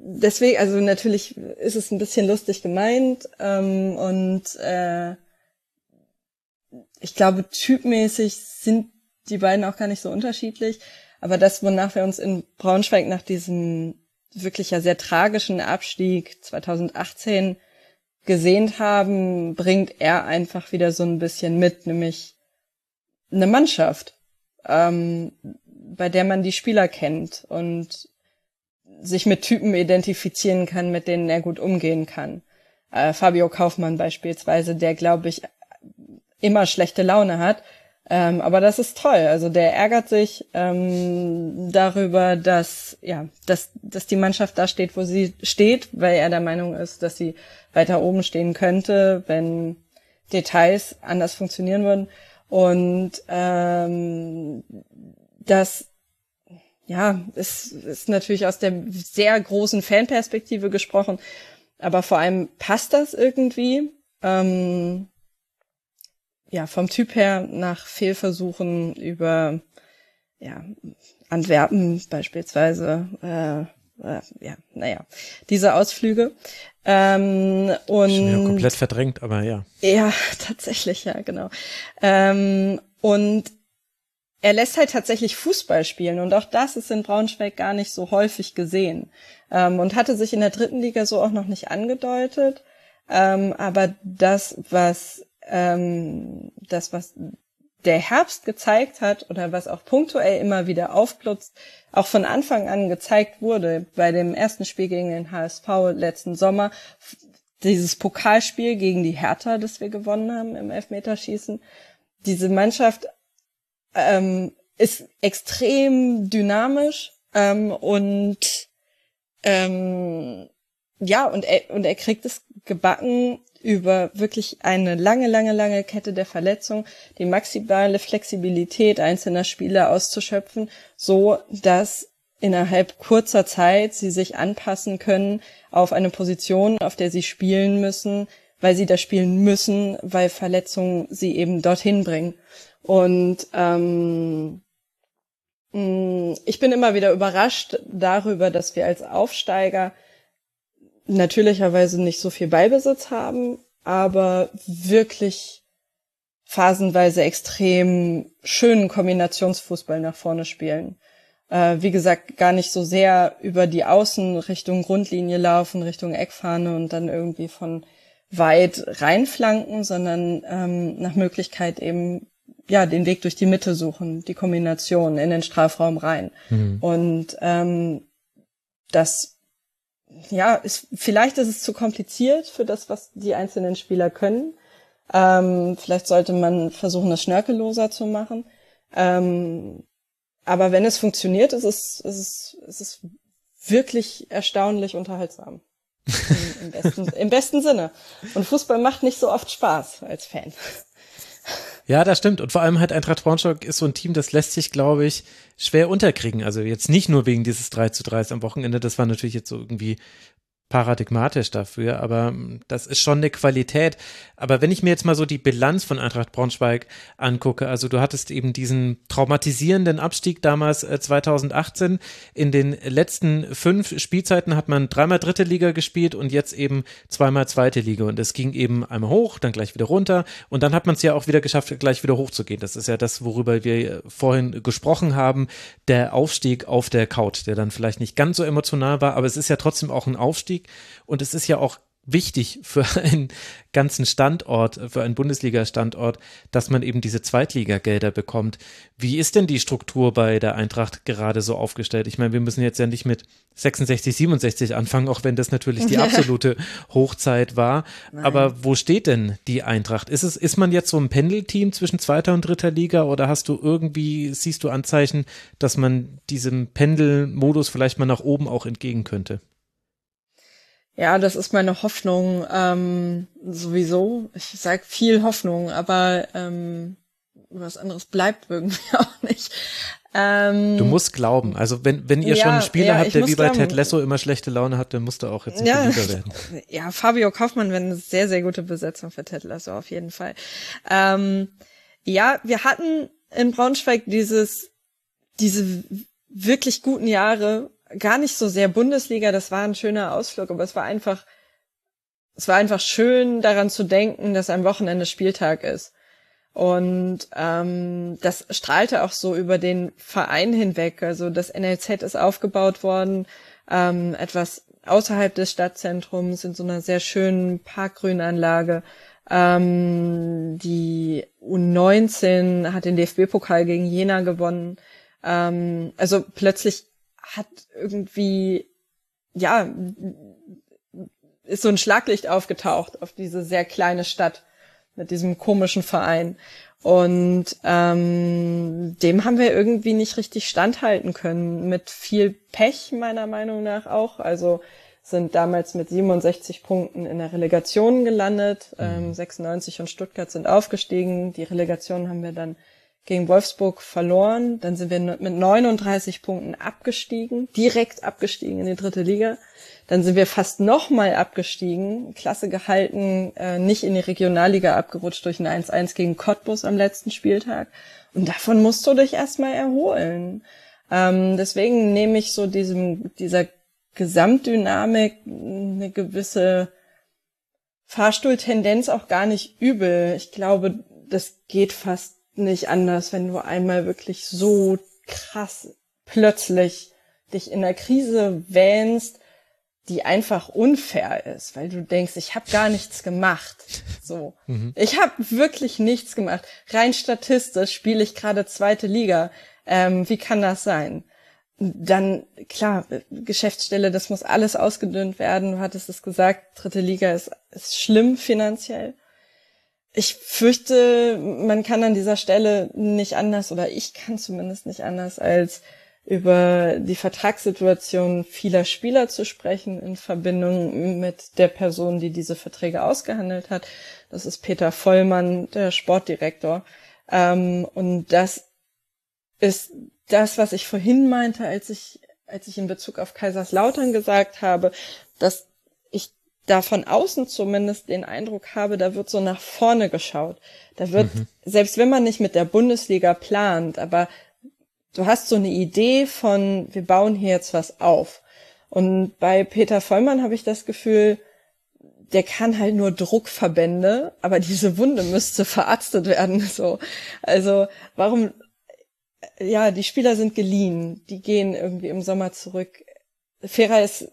deswegen, also natürlich ist es ein bisschen lustig gemeint ähm, und äh, ich glaube, typmäßig sind die beiden auch gar nicht so unterschiedlich. Aber das, wonach wir uns in Braunschweig nach diesem wirklich ja sehr tragischen Abstieg 2018 gesehnt haben, bringt er einfach wieder so ein bisschen mit, nämlich eine Mannschaft, ähm, bei der man die Spieler kennt und sich mit Typen identifizieren kann, mit denen er gut umgehen kann. Äh, Fabio Kaufmann beispielsweise, der glaube ich immer schlechte Laune hat, ähm, aber das ist toll. Also der ärgert sich ähm, darüber, dass ja, dass dass die Mannschaft da steht, wo sie steht, weil er der Meinung ist, dass sie weiter oben stehen könnte, wenn Details anders funktionieren würden. Und ähm, das ja, ist, ist natürlich aus der sehr großen Fanperspektive gesprochen, aber vor allem passt das irgendwie. Ähm, ja, vom Typ her nach Fehlversuchen über ja, Antwerpen beispielsweise, äh, äh, ja, naja, diese Ausflüge. Ähm, und ja komplett verdrängt, aber ja. Ja, tatsächlich, ja, genau. Ähm, und er lässt halt tatsächlich Fußball spielen und auch das ist in Braunschweig gar nicht so häufig gesehen ähm, und hatte sich in der dritten Liga so auch noch nicht angedeutet. Ähm, aber das, was ähm, das, was der Herbst gezeigt hat oder was auch punktuell immer wieder aufplutzt, auch von Anfang an gezeigt wurde bei dem ersten Spiel gegen den HSV letzten Sommer, dieses Pokalspiel gegen die Hertha, das wir gewonnen haben im Elfmeterschießen. Diese Mannschaft ähm, ist extrem dynamisch ähm, und ähm, ja, und er, und er kriegt es gebacken, über wirklich eine lange, lange, lange Kette der Verletzung die maximale Flexibilität einzelner Spieler auszuschöpfen, so dass innerhalb kurzer Zeit sie sich anpassen können auf eine Position, auf der sie spielen müssen, weil sie da spielen müssen, weil Verletzungen sie eben dorthin bringen. Und ähm, mm, ich bin immer wieder überrascht darüber, dass wir als Aufsteiger natürlicherweise nicht so viel Ballbesitz haben, aber wirklich phasenweise extrem schönen Kombinationsfußball nach vorne spielen. Äh, wie gesagt, gar nicht so sehr über die Außen Richtung Grundlinie laufen, Richtung Eckfahne und dann irgendwie von weit reinflanken, sondern ähm, nach Möglichkeit eben ja den Weg durch die Mitte suchen, die Kombination in den Strafraum rein. Mhm. Und ähm, das ja, ist, vielleicht ist es zu kompliziert für das, was die einzelnen Spieler können. Ähm, vielleicht sollte man versuchen, das schnörkelloser zu machen. Ähm, aber wenn es funktioniert, ist es, ist es, ist es wirklich erstaunlich unterhaltsam. Im, im, besten, Im besten Sinne. Und Fußball macht nicht so oft Spaß als Fan. Ja, das stimmt. Und vor allem halt Eintracht Braunschweig ist so ein Team, das lässt sich, glaube ich, schwer unterkriegen. Also jetzt nicht nur wegen dieses 3 zu 3 am Wochenende, das war natürlich jetzt so irgendwie paradigmatisch dafür, aber hm, das ist schon eine Qualität. Aber wenn ich mir jetzt mal so die Bilanz von Eintracht Braunschweig angucke, also du hattest eben diesen traumatisierenden Abstieg damals 2018. Äh, In den letzten fünf Spielzeiten hat man dreimal dritte Liga gespielt und jetzt eben zweimal zweite Liga. Und es ging eben einmal hoch, dann gleich wieder runter. Und dann hat man es ja auch wieder geschafft, gleich wieder hochzugehen. Das ist ja das, worüber wir vorhin gesprochen haben. Der Aufstieg auf der Couch, der dann vielleicht nicht ganz so emotional war, aber es ist ja trotzdem auch ein Aufstieg Aufstieg. Und es ist ja auch wichtig für einen ganzen Standort, für einen Bundesliga-Standort, dass man eben diese Zweitligagelder bekommt. Wie ist denn die Struktur bei der Eintracht gerade so aufgestellt? Ich meine, wir müssen jetzt ja nicht mit 66, 67 anfangen, auch wenn das natürlich die absolute Hochzeit war. Nein. Aber wo steht denn die Eintracht? Ist es, ist man jetzt so ein Pendelteam zwischen zweiter und dritter Liga oder hast du irgendwie, siehst du Anzeichen, dass man diesem Pendelmodus vielleicht mal nach oben auch entgegen könnte? Ja, das ist meine Hoffnung ähm, sowieso. Ich sag viel Hoffnung, aber ähm, was anderes bleibt irgendwie auch nicht. Ähm, du musst glauben. Also wenn, wenn ihr ja, schon einen Spieler ja, habt, der wie bei glauben. Ted Lasso immer schlechte Laune hat, dann musst du auch jetzt ein ja, werden. Ja, Fabio Kaufmann wäre eine sehr, sehr gute Besetzung für Ted Lasso auf jeden Fall. Ähm, ja, wir hatten in Braunschweig dieses, diese wirklich guten Jahre, gar nicht so sehr Bundesliga, das war ein schöner Ausflug, aber es war einfach, es war einfach schön, daran zu denken, dass am Wochenende Spieltag ist. Und ähm, das strahlte auch so über den Verein hinweg. Also das NLZ ist aufgebaut worden, ähm, etwas außerhalb des Stadtzentrums in so einer sehr schönen Parkgrünanlage. Ähm, die U19 hat den DFB-Pokal gegen Jena gewonnen. Ähm, also plötzlich hat irgendwie ja, ist so ein Schlaglicht aufgetaucht auf diese sehr kleine Stadt mit diesem komischen Verein. Und ähm, dem haben wir irgendwie nicht richtig standhalten können. Mit viel Pech, meiner Meinung nach auch. Also sind damals mit 67 Punkten in der Relegation gelandet. Ähm, 96 mhm. und Stuttgart sind aufgestiegen. Die Relegation haben wir dann gegen Wolfsburg verloren. Dann sind wir mit 39 Punkten abgestiegen, direkt abgestiegen in die dritte Liga. Dann sind wir fast nochmal abgestiegen, Klasse gehalten, äh, nicht in die Regionalliga abgerutscht durch ein 1-1 gegen Cottbus am letzten Spieltag. Und davon musst du dich erstmal erholen. Ähm, deswegen nehme ich so diesem, dieser Gesamtdynamik eine gewisse Fahrstuhltendenz auch gar nicht übel. Ich glaube, das geht fast nicht anders, wenn du einmal wirklich so krass plötzlich dich in der Krise wähnst, die einfach unfair ist, weil du denkst, ich habe gar nichts gemacht. So, mhm. ich habe wirklich nichts gemacht. Rein statistisch spiele ich gerade zweite Liga. Ähm, wie kann das sein? Dann, klar, Geschäftsstelle, das muss alles ausgedünnt werden. Du hattest es gesagt, dritte Liga ist, ist schlimm finanziell. Ich fürchte, man kann an dieser Stelle nicht anders, oder ich kann zumindest nicht anders, als über die Vertragssituation vieler Spieler zu sprechen in Verbindung mit der Person, die diese Verträge ausgehandelt hat. Das ist Peter Vollmann, der Sportdirektor. Ähm, und das ist das, was ich vorhin meinte, als ich, als ich in Bezug auf Kaiserslautern gesagt habe, dass da von außen zumindest den Eindruck habe, da wird so nach vorne geschaut. Da wird, mhm. selbst wenn man nicht mit der Bundesliga plant, aber du hast so eine Idee von, wir bauen hier jetzt was auf. Und bei Peter Vollmann habe ich das Gefühl, der kann halt nur Druckverbände, aber diese Wunde müsste verarztet werden, so. Also, warum ja, die Spieler sind geliehen, die gehen irgendwie im Sommer zurück. Fera ist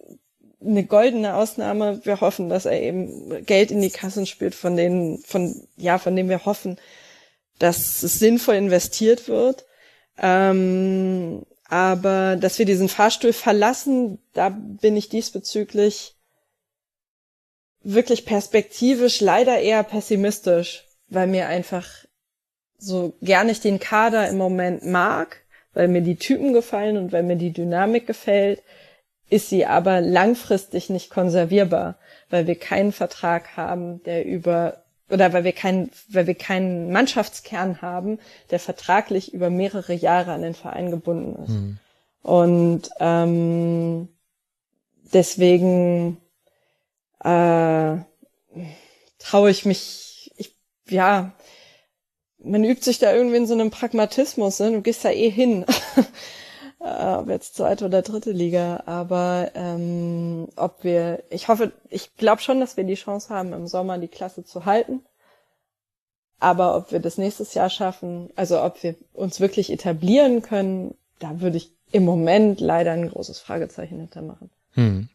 eine goldene Ausnahme. Wir hoffen, dass er eben Geld in die Kassen spielt, von denen, von, ja, von dem wir hoffen, dass es sinnvoll investiert wird. Ähm, aber dass wir diesen Fahrstuhl verlassen, da bin ich diesbezüglich wirklich perspektivisch leider eher pessimistisch, weil mir einfach so gern ich den Kader im Moment mag, weil mir die Typen gefallen und weil mir die Dynamik gefällt, ist sie aber langfristig nicht konservierbar, weil wir keinen Vertrag haben, der über oder weil wir keinen, weil wir keinen Mannschaftskern haben, der vertraglich über mehrere Jahre an den Verein gebunden ist. Mhm. Und ähm, deswegen äh, traue ich mich, ich, ja, man übt sich da irgendwie in so einem Pragmatismus, ne? Du gehst da eh hin. ob jetzt zweite oder dritte Liga, aber ähm, ob wir, ich hoffe, ich glaube schon, dass wir die Chance haben, im Sommer die Klasse zu halten. Aber ob wir das nächstes Jahr schaffen, also ob wir uns wirklich etablieren können, da würde ich im Moment leider ein großes Fragezeichen hintermachen. Hm.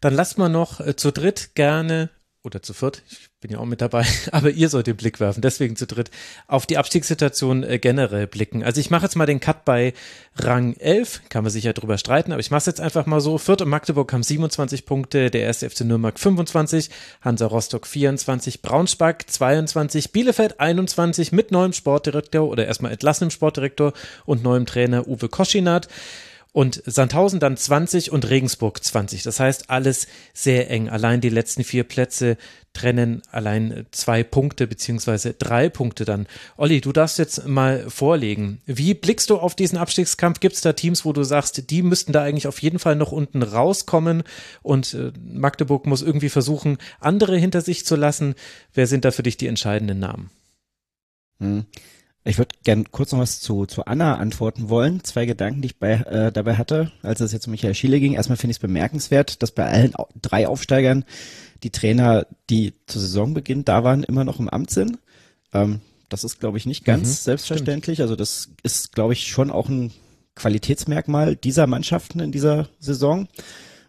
Dann lasst mal noch äh, zu dritt gerne oder zu viert, ich bin ja auch mit dabei, aber ihr sollt den Blick werfen, deswegen zu dritt, auf die Abstiegssituation äh, generell blicken. Also ich mache jetzt mal den Cut bei Rang 11, kann man sich ja drüber streiten, aber ich mache es jetzt einfach mal so. Fürth und Magdeburg haben 27 Punkte, der erste FC Nürnberg 25, Hansa Rostock 24, Braunschweig 22, Bielefeld 21 mit neuem Sportdirektor oder erstmal entlassenem Sportdirektor und neuem Trainer Uwe Koschinat und Sandhausen dann 20 und Regensburg 20. Das heißt, alles sehr eng. Allein die letzten vier Plätze trennen allein zwei Punkte beziehungsweise drei Punkte dann. Olli, du darfst jetzt mal vorlegen. Wie blickst du auf diesen Abstiegskampf? Gibt es da Teams, wo du sagst, die müssten da eigentlich auf jeden Fall noch unten rauskommen und äh, Magdeburg muss irgendwie versuchen, andere hinter sich zu lassen? Wer sind da für dich die entscheidenden Namen? Hm. Ich würde gern kurz noch was zu, zu Anna antworten wollen. Zwei Gedanken, die ich bei, äh, dabei hatte, als es jetzt um Michael Schiele ging. Erstmal finde ich es bemerkenswert, dass bei allen drei Aufsteigern die Trainer, die zu Saisonbeginn da waren, immer noch im Amt sind. Ähm, das ist, glaube ich, nicht ganz mhm, selbstverständlich. Stimmt. Also das ist, glaube ich, schon auch ein Qualitätsmerkmal dieser Mannschaften in dieser Saison.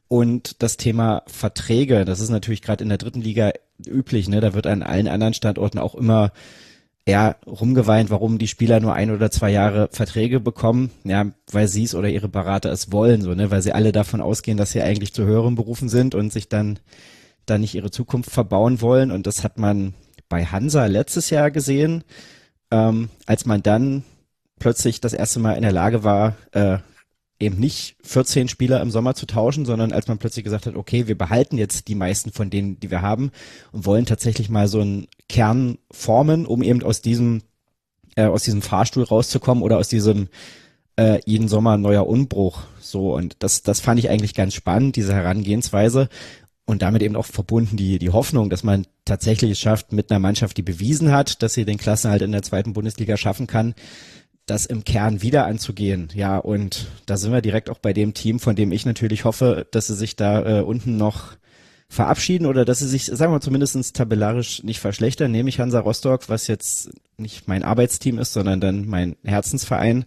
Und das Thema Verträge, das ist natürlich gerade in der dritten Liga üblich. Ne? Da wird an allen anderen Standorten auch immer eher rumgeweint, warum die Spieler nur ein oder zwei Jahre Verträge bekommen, ja, weil sie es oder ihre Berater es wollen, so, ne, weil sie alle davon ausgehen, dass sie eigentlich zu höheren Berufen sind und sich dann, dann nicht ihre Zukunft verbauen wollen. Und das hat man bei Hansa letztes Jahr gesehen, ähm, als man dann plötzlich das erste Mal in der Lage war, äh, eben nicht 14 Spieler im Sommer zu tauschen, sondern als man plötzlich gesagt hat, okay, wir behalten jetzt die meisten von denen, die wir haben und wollen tatsächlich mal so einen Kern formen, um eben aus diesem äh, aus diesem Fahrstuhl rauszukommen oder aus diesem äh, jeden Sommer neuer Umbruch. So und das das fand ich eigentlich ganz spannend diese Herangehensweise und damit eben auch verbunden die die Hoffnung, dass man tatsächlich es schafft mit einer Mannschaft, die bewiesen hat, dass sie den Klassenhalt in der zweiten Bundesliga schaffen kann, das im Kern wieder anzugehen. Ja, und da sind wir direkt auch bei dem Team, von dem ich natürlich hoffe, dass sie sich da äh, unten noch verabschieden oder dass sie sich, sagen wir mal, zumindest tabellarisch nicht verschlechtern, nämlich Hansa Rostock, was jetzt nicht mein Arbeitsteam ist, sondern dann mein Herzensverein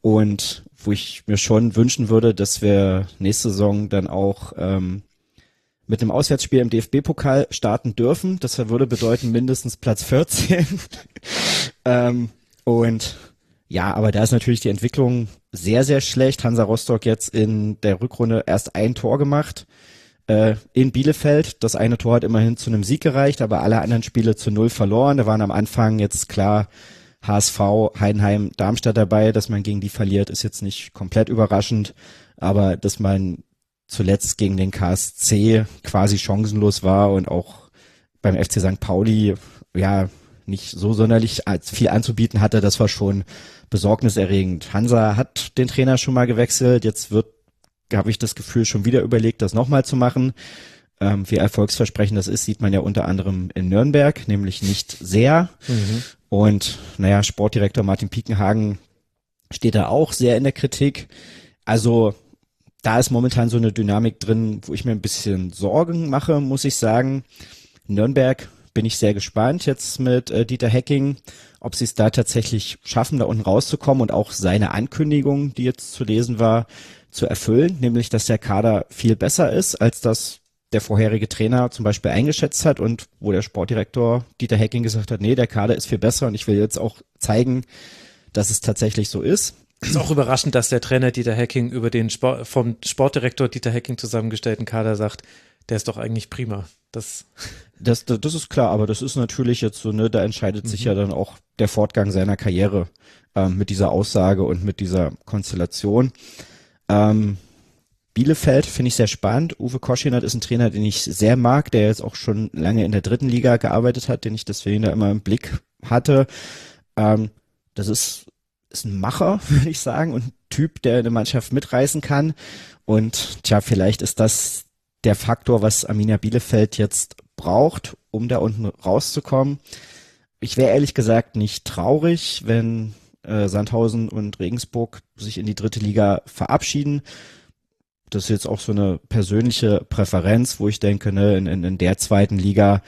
und wo ich mir schon wünschen würde, dass wir nächste Saison dann auch ähm, mit einem Auswärtsspiel im DFB-Pokal starten dürfen. Das würde bedeuten mindestens Platz 14. ähm, und ja, aber da ist natürlich die Entwicklung sehr, sehr schlecht. Hansa Rostock jetzt in der Rückrunde erst ein Tor gemacht äh, in Bielefeld. Das eine Tor hat immerhin zu einem Sieg gereicht, aber alle anderen Spiele zu null verloren. Da waren am Anfang jetzt klar HSV, Heidenheim, Darmstadt dabei. Dass man gegen die verliert, ist jetzt nicht komplett überraschend. Aber dass man zuletzt gegen den KSC quasi chancenlos war und auch beim FC St. Pauli, ja, nicht so sonderlich viel anzubieten hatte, das war schon besorgniserregend. Hansa hat den Trainer schon mal gewechselt, jetzt wird, habe ich das Gefühl, schon wieder überlegt, das nochmal zu machen. Ähm, wie erfolgsversprechend das ist, sieht man ja unter anderem in Nürnberg, nämlich nicht sehr. Mhm. Und naja, Sportdirektor Martin Piekenhagen steht da auch sehr in der Kritik. Also da ist momentan so eine Dynamik drin, wo ich mir ein bisschen Sorgen mache, muss ich sagen. Nürnberg bin ich sehr gespannt jetzt mit äh, Dieter Hecking, ob sie es da tatsächlich schaffen, da unten rauszukommen und auch seine Ankündigung, die jetzt zu lesen war, zu erfüllen, nämlich dass der Kader viel besser ist, als das der vorherige Trainer zum Beispiel eingeschätzt hat und wo der Sportdirektor Dieter Hecking gesagt hat, nee, der Kader ist viel besser und ich will jetzt auch zeigen, dass es tatsächlich so ist. Es ist auch überraschend, dass der Trainer Dieter Hecking über den Sport, vom Sportdirektor Dieter Hecking zusammengestellten Kader sagt, der ist doch eigentlich prima. Das das, das, das ist klar, aber das ist natürlich jetzt so, ne, da entscheidet mhm. sich ja dann auch der Fortgang seiner Karriere ähm, mit dieser Aussage und mit dieser Konstellation. Ähm, Bielefeld finde ich sehr spannend. Uwe Koschinat ist ein Trainer, den ich sehr mag, der jetzt auch schon lange in der dritten Liga gearbeitet hat, den ich deswegen da immer im Blick hatte. Ähm, das ist, ist ein Macher, würde ich sagen, und ein Typ, der eine Mannschaft mitreißen kann. Und tja, vielleicht ist das der Faktor, was Arminia Bielefeld jetzt braucht, um da unten rauszukommen. Ich wäre ehrlich gesagt nicht traurig, wenn äh, Sandhausen und Regensburg sich in die dritte Liga verabschieden. Das ist jetzt auch so eine persönliche Präferenz, wo ich denke, ne, in, in, in der zweiten Liga,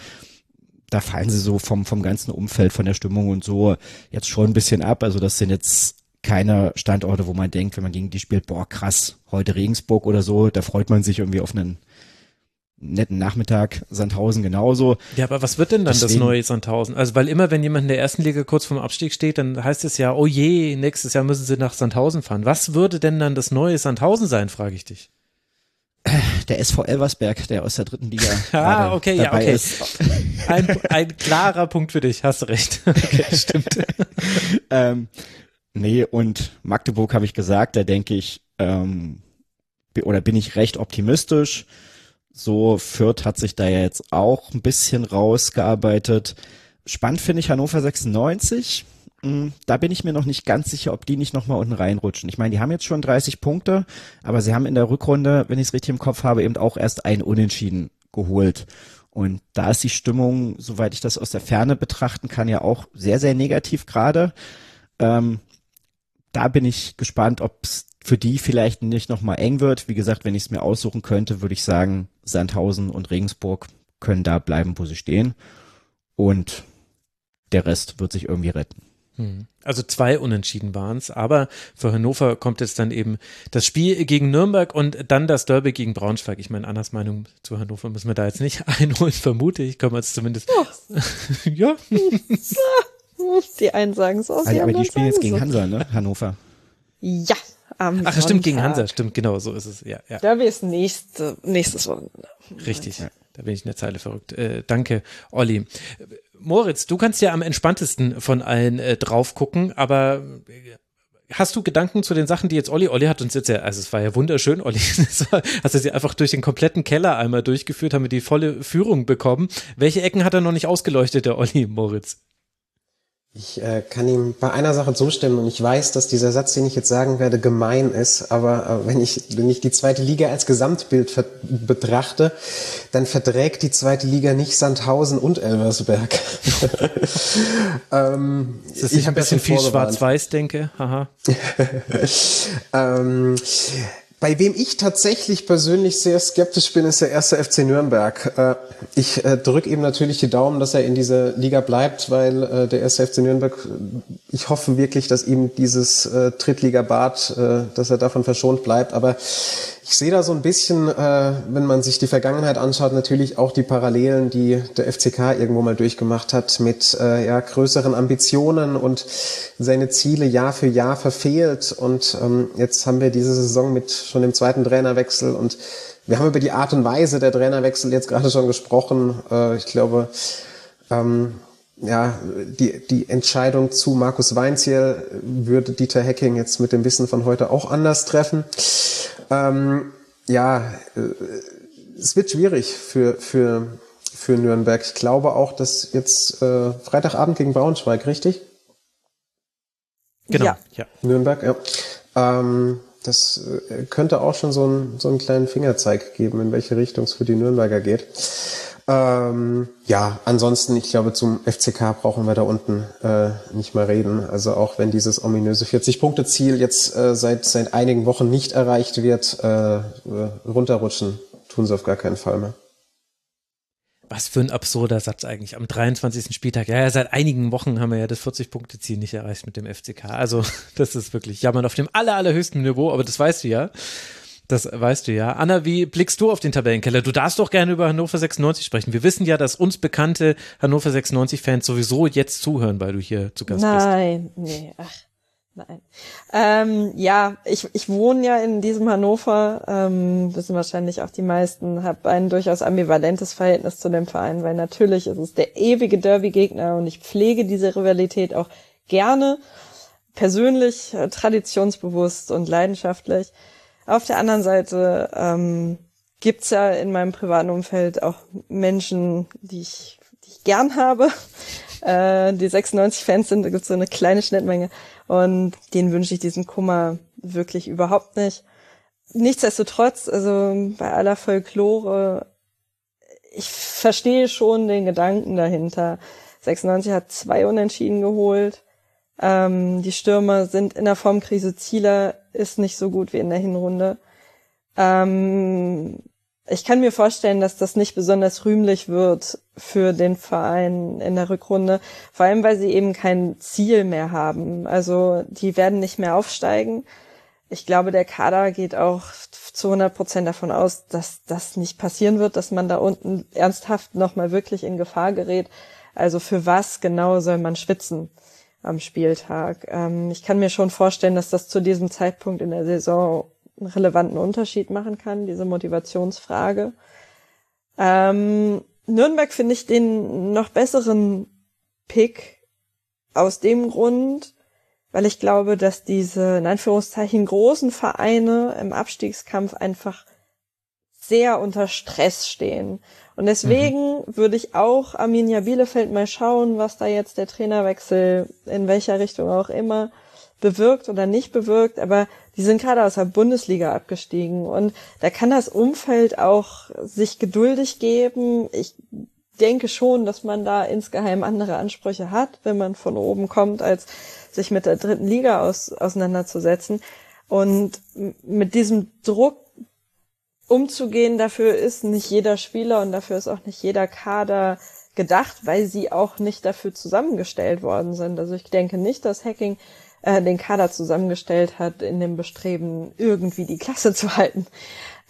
da fallen sie so vom, vom ganzen Umfeld, von der Stimmung und so jetzt schon ein bisschen ab. Also das sind jetzt keine Standorte, wo man denkt, wenn man gegen die spielt, boah, krass, heute Regensburg oder so, da freut man sich irgendwie auf einen netten Nachmittag, Sandhausen genauso. Ja, aber was wird denn dann Deswegen, das neue Sandhausen? Also, weil immer, wenn jemand in der ersten Liga kurz vorm Abstieg steht, dann heißt es ja, oh je, nächstes Jahr müssen sie nach Sandhausen fahren. Was würde denn dann das neue Sandhausen sein, frage ich dich. Der SV Elversberg, der aus der dritten Liga. ah, okay, ja, okay. Ist. Ein, ein klarer Punkt für dich, hast recht. Okay, stimmt. ähm, nee, und Magdeburg habe ich gesagt, da denke ich, ähm, oder bin ich recht optimistisch so, Fürth hat sich da ja jetzt auch ein bisschen rausgearbeitet. Spannend finde ich Hannover 96. Hm, da bin ich mir noch nicht ganz sicher, ob die nicht nochmal unten reinrutschen. Ich meine, die haben jetzt schon 30 Punkte, aber sie haben in der Rückrunde, wenn ich es richtig im Kopf habe, eben auch erst ein Unentschieden geholt. Und da ist die Stimmung, soweit ich das aus der Ferne betrachten kann, ja auch sehr, sehr negativ gerade. Ähm, da bin ich gespannt, ob es für die vielleicht nicht nochmal eng wird. Wie gesagt, wenn ich es mir aussuchen könnte, würde ich sagen, Sandhausen und Regensburg können da bleiben, wo sie stehen. Und der Rest wird sich irgendwie retten. Hm. Also zwei Unentschieden waren es, aber für Hannover kommt jetzt dann eben das Spiel gegen Nürnberg und dann das Derby gegen Braunschweig. Ich meine, Annas Meinung zu Hannover müssen wir da jetzt nicht einholen, vermute ich. Können wir jetzt zumindest. Ja. ja. Die einen sagen so, die also, aber die spielen jetzt gegen so. Hansa, ne? Hannover. Ja. Am Ach, stimmt, gegen Hansa, stimmt, genau, so ist es, ja. ja. Da ist nächste, nächstes Wochenende. Richtig, ja. da bin ich in der Zeile verrückt. Äh, danke, Olli. Moritz, du kannst ja am entspanntesten von allen äh, drauf gucken, aber äh, Hast du Gedanken zu den Sachen, die jetzt Olli, Olli hat uns jetzt ja, also es war ja wunderschön, Olli, hast du sie einfach durch den kompletten Keller einmal durchgeführt, haben wir die volle Führung bekommen. Welche Ecken hat er noch nicht ausgeleuchtet, der Olli Moritz? Ich äh, kann ihm bei einer Sache zustimmen und ich weiß, dass dieser Satz, den ich jetzt sagen werde, gemein ist, aber äh, wenn, ich, wenn ich die zweite Liga als Gesamtbild betrachte, dann verträgt die zweite Liga nicht Sandhausen und Elversberg. ähm, ist das nicht ein bisschen viel schwarz-weiß denke? Haha. ähm, bei wem ich tatsächlich persönlich sehr skeptisch bin, ist der erste FC Nürnberg. Äh, ich äh, drücke ihm natürlich die Daumen, dass er in dieser Liga bleibt, weil äh, der erste FC Nürnberg, ich hoffe wirklich, dass ihm dieses Drittliga-Bad, dass er davon verschont bleibt. Aber ich sehe da so ein bisschen, äh, wenn man sich die Vergangenheit anschaut, natürlich auch die Parallelen, die der FCK irgendwo mal durchgemacht hat mit äh, ja, größeren Ambitionen und seine Ziele Jahr für Jahr verfehlt. Und ähm, jetzt haben wir diese Saison mit schon dem zweiten Trainerwechsel und wir haben über die Art und Weise der Trainerwechsel jetzt gerade schon gesprochen. Äh, ich glaube, ähm, ja, die, die Entscheidung zu Markus Weinziel würde Dieter Hecking jetzt mit dem Wissen von heute auch anders treffen. Ähm, ja, äh, es wird schwierig für, für, für Nürnberg. Ich glaube auch, dass jetzt äh, Freitagabend gegen Braunschweig, richtig? Genau, ja. ja. Nürnberg, ja. Ähm, das äh, könnte auch schon so, ein, so einen kleinen Fingerzeig geben, in welche Richtung es für die Nürnberger geht. Ähm, ja, ansonsten, ich glaube, zum FCK brauchen wir da unten äh, nicht mehr reden. Also auch wenn dieses ominöse 40-Punkte-Ziel jetzt äh, seit, seit einigen Wochen nicht erreicht wird, äh, runterrutschen tun sie auf gar keinen Fall mehr. Was für ein absurder Satz eigentlich. Am 23. Spieltag, ja, ja seit einigen Wochen haben wir ja das 40-Punkte-Ziel nicht erreicht mit dem FCK. Also, das ist wirklich jammern auf dem aller, allerhöchsten Niveau, aber das weißt du ja. Das weißt du ja. Anna, wie blickst du auf den Tabellenkeller? Du darfst doch gerne über Hannover 96 sprechen. Wir wissen ja, dass uns bekannte Hannover 96-Fans sowieso jetzt zuhören, weil du hier zu Gast nein, bist. Nein, nee, ach, nein. Ähm, ja, ich, ich wohne ja in diesem Hannover, ähm, wissen wahrscheinlich auch die meisten, habe ein durchaus ambivalentes Verhältnis zu dem Verein, weil natürlich ist es der ewige Derby-Gegner und ich pflege diese Rivalität auch gerne, persönlich, äh, traditionsbewusst und leidenschaftlich. Auf der anderen Seite ähm, gibt's ja in meinem privaten Umfeld auch Menschen, die ich, die ich gern habe. Äh, die 96 Fans sind, da gibt's so eine kleine Schnittmenge. Und denen wünsche ich diesen Kummer wirklich überhaupt nicht. Nichtsdestotrotz, also bei aller Folklore, ich verstehe schon den Gedanken dahinter. 96 hat zwei Unentschieden geholt. Ähm, die Stürmer sind in der Formkrise. Zieler ist nicht so gut wie in der Hinrunde. Ähm, ich kann mir vorstellen, dass das nicht besonders rühmlich wird für den Verein in der Rückrunde, vor allem weil sie eben kein Ziel mehr haben. Also die werden nicht mehr aufsteigen. Ich glaube, der Kader geht auch zu 100 Prozent davon aus, dass das nicht passieren wird, dass man da unten ernsthaft nochmal wirklich in Gefahr gerät. Also für was genau soll man schwitzen? Am Spieltag. Ähm, ich kann mir schon vorstellen, dass das zu diesem Zeitpunkt in der Saison einen relevanten Unterschied machen kann, diese Motivationsfrage. Ähm, Nürnberg finde ich den noch besseren Pick aus dem Grund, weil ich glaube, dass diese in Anführungszeichen großen Vereine im Abstiegskampf einfach sehr unter Stress stehen. Und deswegen mhm. würde ich auch Arminia Bielefeld mal schauen, was da jetzt der Trainerwechsel in welcher Richtung auch immer bewirkt oder nicht bewirkt, aber die sind gerade aus der Bundesliga abgestiegen und da kann das Umfeld auch sich geduldig geben. Ich denke schon, dass man da insgeheim andere Ansprüche hat, wenn man von oben kommt, als sich mit der dritten Liga aus, auseinanderzusetzen. Und mit diesem Druck umzugehen. Dafür ist nicht jeder Spieler und dafür ist auch nicht jeder Kader gedacht, weil sie auch nicht dafür zusammengestellt worden sind. Also ich denke nicht, dass Hacking äh, den Kader zusammengestellt hat in dem Bestreben, irgendwie die Klasse zu halten.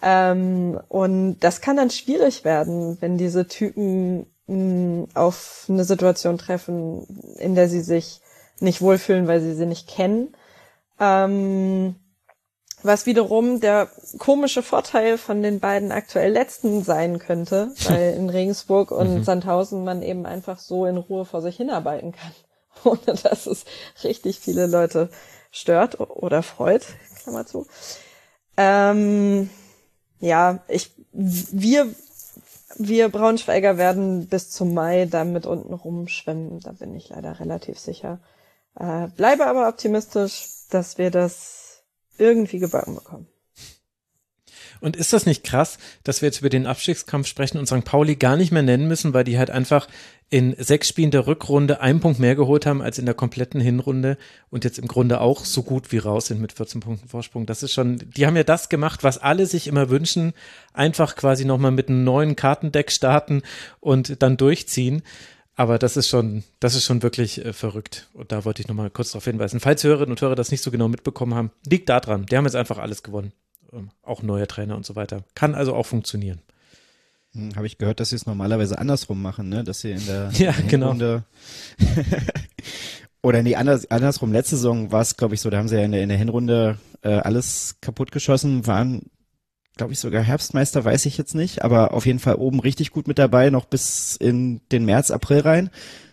Ähm, und das kann dann schwierig werden, wenn diese Typen mh, auf eine Situation treffen, in der sie sich nicht wohlfühlen, weil sie sie nicht kennen. Ähm, was wiederum der komische Vorteil von den beiden aktuell letzten sein könnte, weil in Regensburg und mhm. Sandhausen man eben einfach so in Ruhe vor sich hinarbeiten kann, ohne dass es richtig viele Leute stört oder freut, Klammer zu. Ähm, ja, ich, wir, wir Braunschweiger werden bis zum Mai damit unten rumschwimmen, da bin ich leider relativ sicher. Äh, bleibe aber optimistisch, dass wir das irgendwie gebacken bekommen. Und ist das nicht krass, dass wir jetzt über den Abstiegskampf sprechen und St. Pauli gar nicht mehr nennen müssen, weil die halt einfach in sechs Spielen der Rückrunde einen Punkt mehr geholt haben als in der kompletten Hinrunde und jetzt im Grunde auch so gut wie raus sind mit 14 Punkten Vorsprung. Das ist schon, die haben ja das gemacht, was alle sich immer wünschen, einfach quasi nochmal mit einem neuen Kartendeck starten und dann durchziehen. Aber das ist schon, das ist schon wirklich äh, verrückt. Und da wollte ich nochmal kurz darauf hinweisen. Falls Hörerinnen und Hörer das nicht so genau mitbekommen haben, liegt da dran. Die haben jetzt einfach alles gewonnen. Ähm, auch neuer Trainer und so weiter. Kann also auch funktionieren. Hm, Habe ich gehört, dass sie es normalerweise andersrum machen, ne? Dass sie in der, ja, in der genau. Hinrunde oder nee, anders, andersrum, letzte Saison war es, glaube ich, so, da haben sie ja in der, in der Hinrunde äh, alles kaputtgeschossen, waren glaube ich, sogar Herbstmeister, weiß ich jetzt nicht, aber auf jeden Fall oben richtig gut mit dabei, noch bis in den März, April rein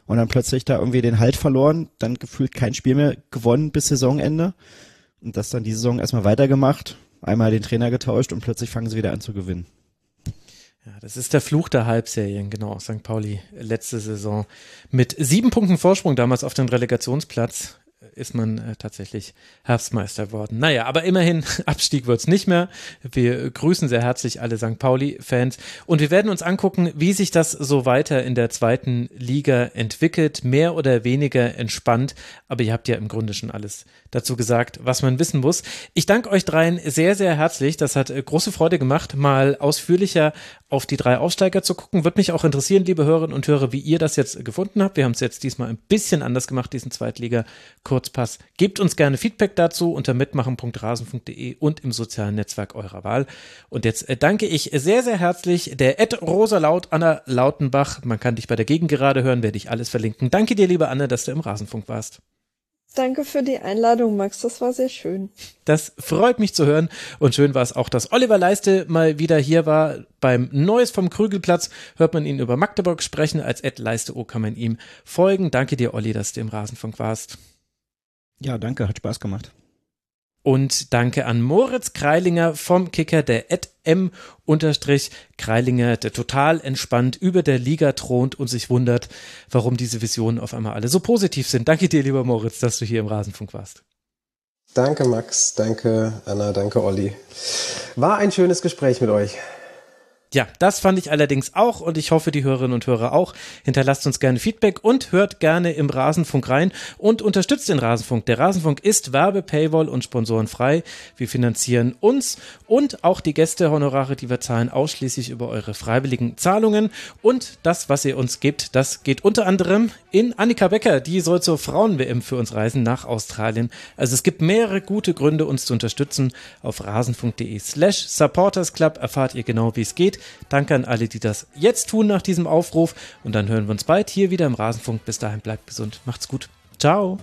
und dann plötzlich da irgendwie den Halt verloren, dann gefühlt kein Spiel mehr gewonnen bis Saisonende und das dann die Saison erstmal weitergemacht, einmal den Trainer getauscht und plötzlich fangen sie wieder an zu gewinnen. Ja, das ist der Fluch der Halbserien, genau. St. Pauli letzte Saison mit sieben Punkten Vorsprung damals auf den Relegationsplatz ist man äh, tatsächlich Herbstmeister geworden. Naja, aber immerhin, Abstieg wird's nicht mehr. Wir grüßen sehr herzlich alle St. Pauli-Fans und wir werden uns angucken, wie sich das so weiter in der zweiten Liga entwickelt. Mehr oder weniger entspannt, aber ihr habt ja im Grunde schon alles dazu gesagt, was man wissen muss. Ich danke euch dreien sehr, sehr herzlich. Das hat äh, große Freude gemacht, mal ausführlicher auf die drei Aufsteiger zu gucken. Wird mich auch interessieren, liebe Hörerinnen und Hörer, wie ihr das jetzt gefunden habt. Wir haben es jetzt diesmal ein bisschen anders gemacht, diesen Zweitliga-Kurzpass. Gebt uns gerne Feedback dazu unter mitmachen.rasen.de und im sozialen Netzwerk eurer Wahl. Und jetzt äh, danke ich sehr, sehr herzlich der Ed Rosa Laut Anna Lautenbach. Man kann dich bei der Gegengerade hören, werde ich alles verlinken. Danke dir, liebe Anne, dass du im Rasenfunk warst. Danke für die Einladung, Max. Das war sehr schön. Das freut mich zu hören. Und schön war es auch, dass Oliver Leiste mal wieder hier war. Beim Neues vom Krügelplatz hört man ihn über Magdeburg sprechen. Als Ed Leiste O kann man ihm folgen. Danke dir, Olli, dass du im Rasenfunk warst. Ja, danke. Hat Spaß gemacht. Und danke an Moritz Kreilinger vom Kicker, der M Kreilinger, der total entspannt über der Liga thront und sich wundert, warum diese Visionen auf einmal alle so positiv sind. Danke dir, lieber Moritz, dass du hier im Rasenfunk warst. Danke, Max. Danke, Anna. Danke, Olli. War ein schönes Gespräch mit euch. Ja, das fand ich allerdings auch und ich hoffe, die Hörerinnen und Hörer auch. Hinterlasst uns gerne Feedback und hört gerne im Rasenfunk rein und unterstützt den Rasenfunk. Der Rasenfunk ist Werbe, Paywall und Sponsorenfrei. Wir finanzieren uns und auch die Gästehonorare, die wir zahlen, ausschließlich über eure freiwilligen Zahlungen. Und das, was ihr uns gebt, das geht unter anderem in Annika Becker. Die soll zur Frauen-WM für uns reisen nach Australien. Also es gibt mehrere gute Gründe, uns zu unterstützen. Auf rasenfunk.de slash supportersclub erfahrt ihr genau, wie es geht. Danke an alle, die das jetzt tun nach diesem Aufruf. Und dann hören wir uns bald hier wieder im Rasenfunk. Bis dahin bleibt gesund. Macht's gut. Ciao.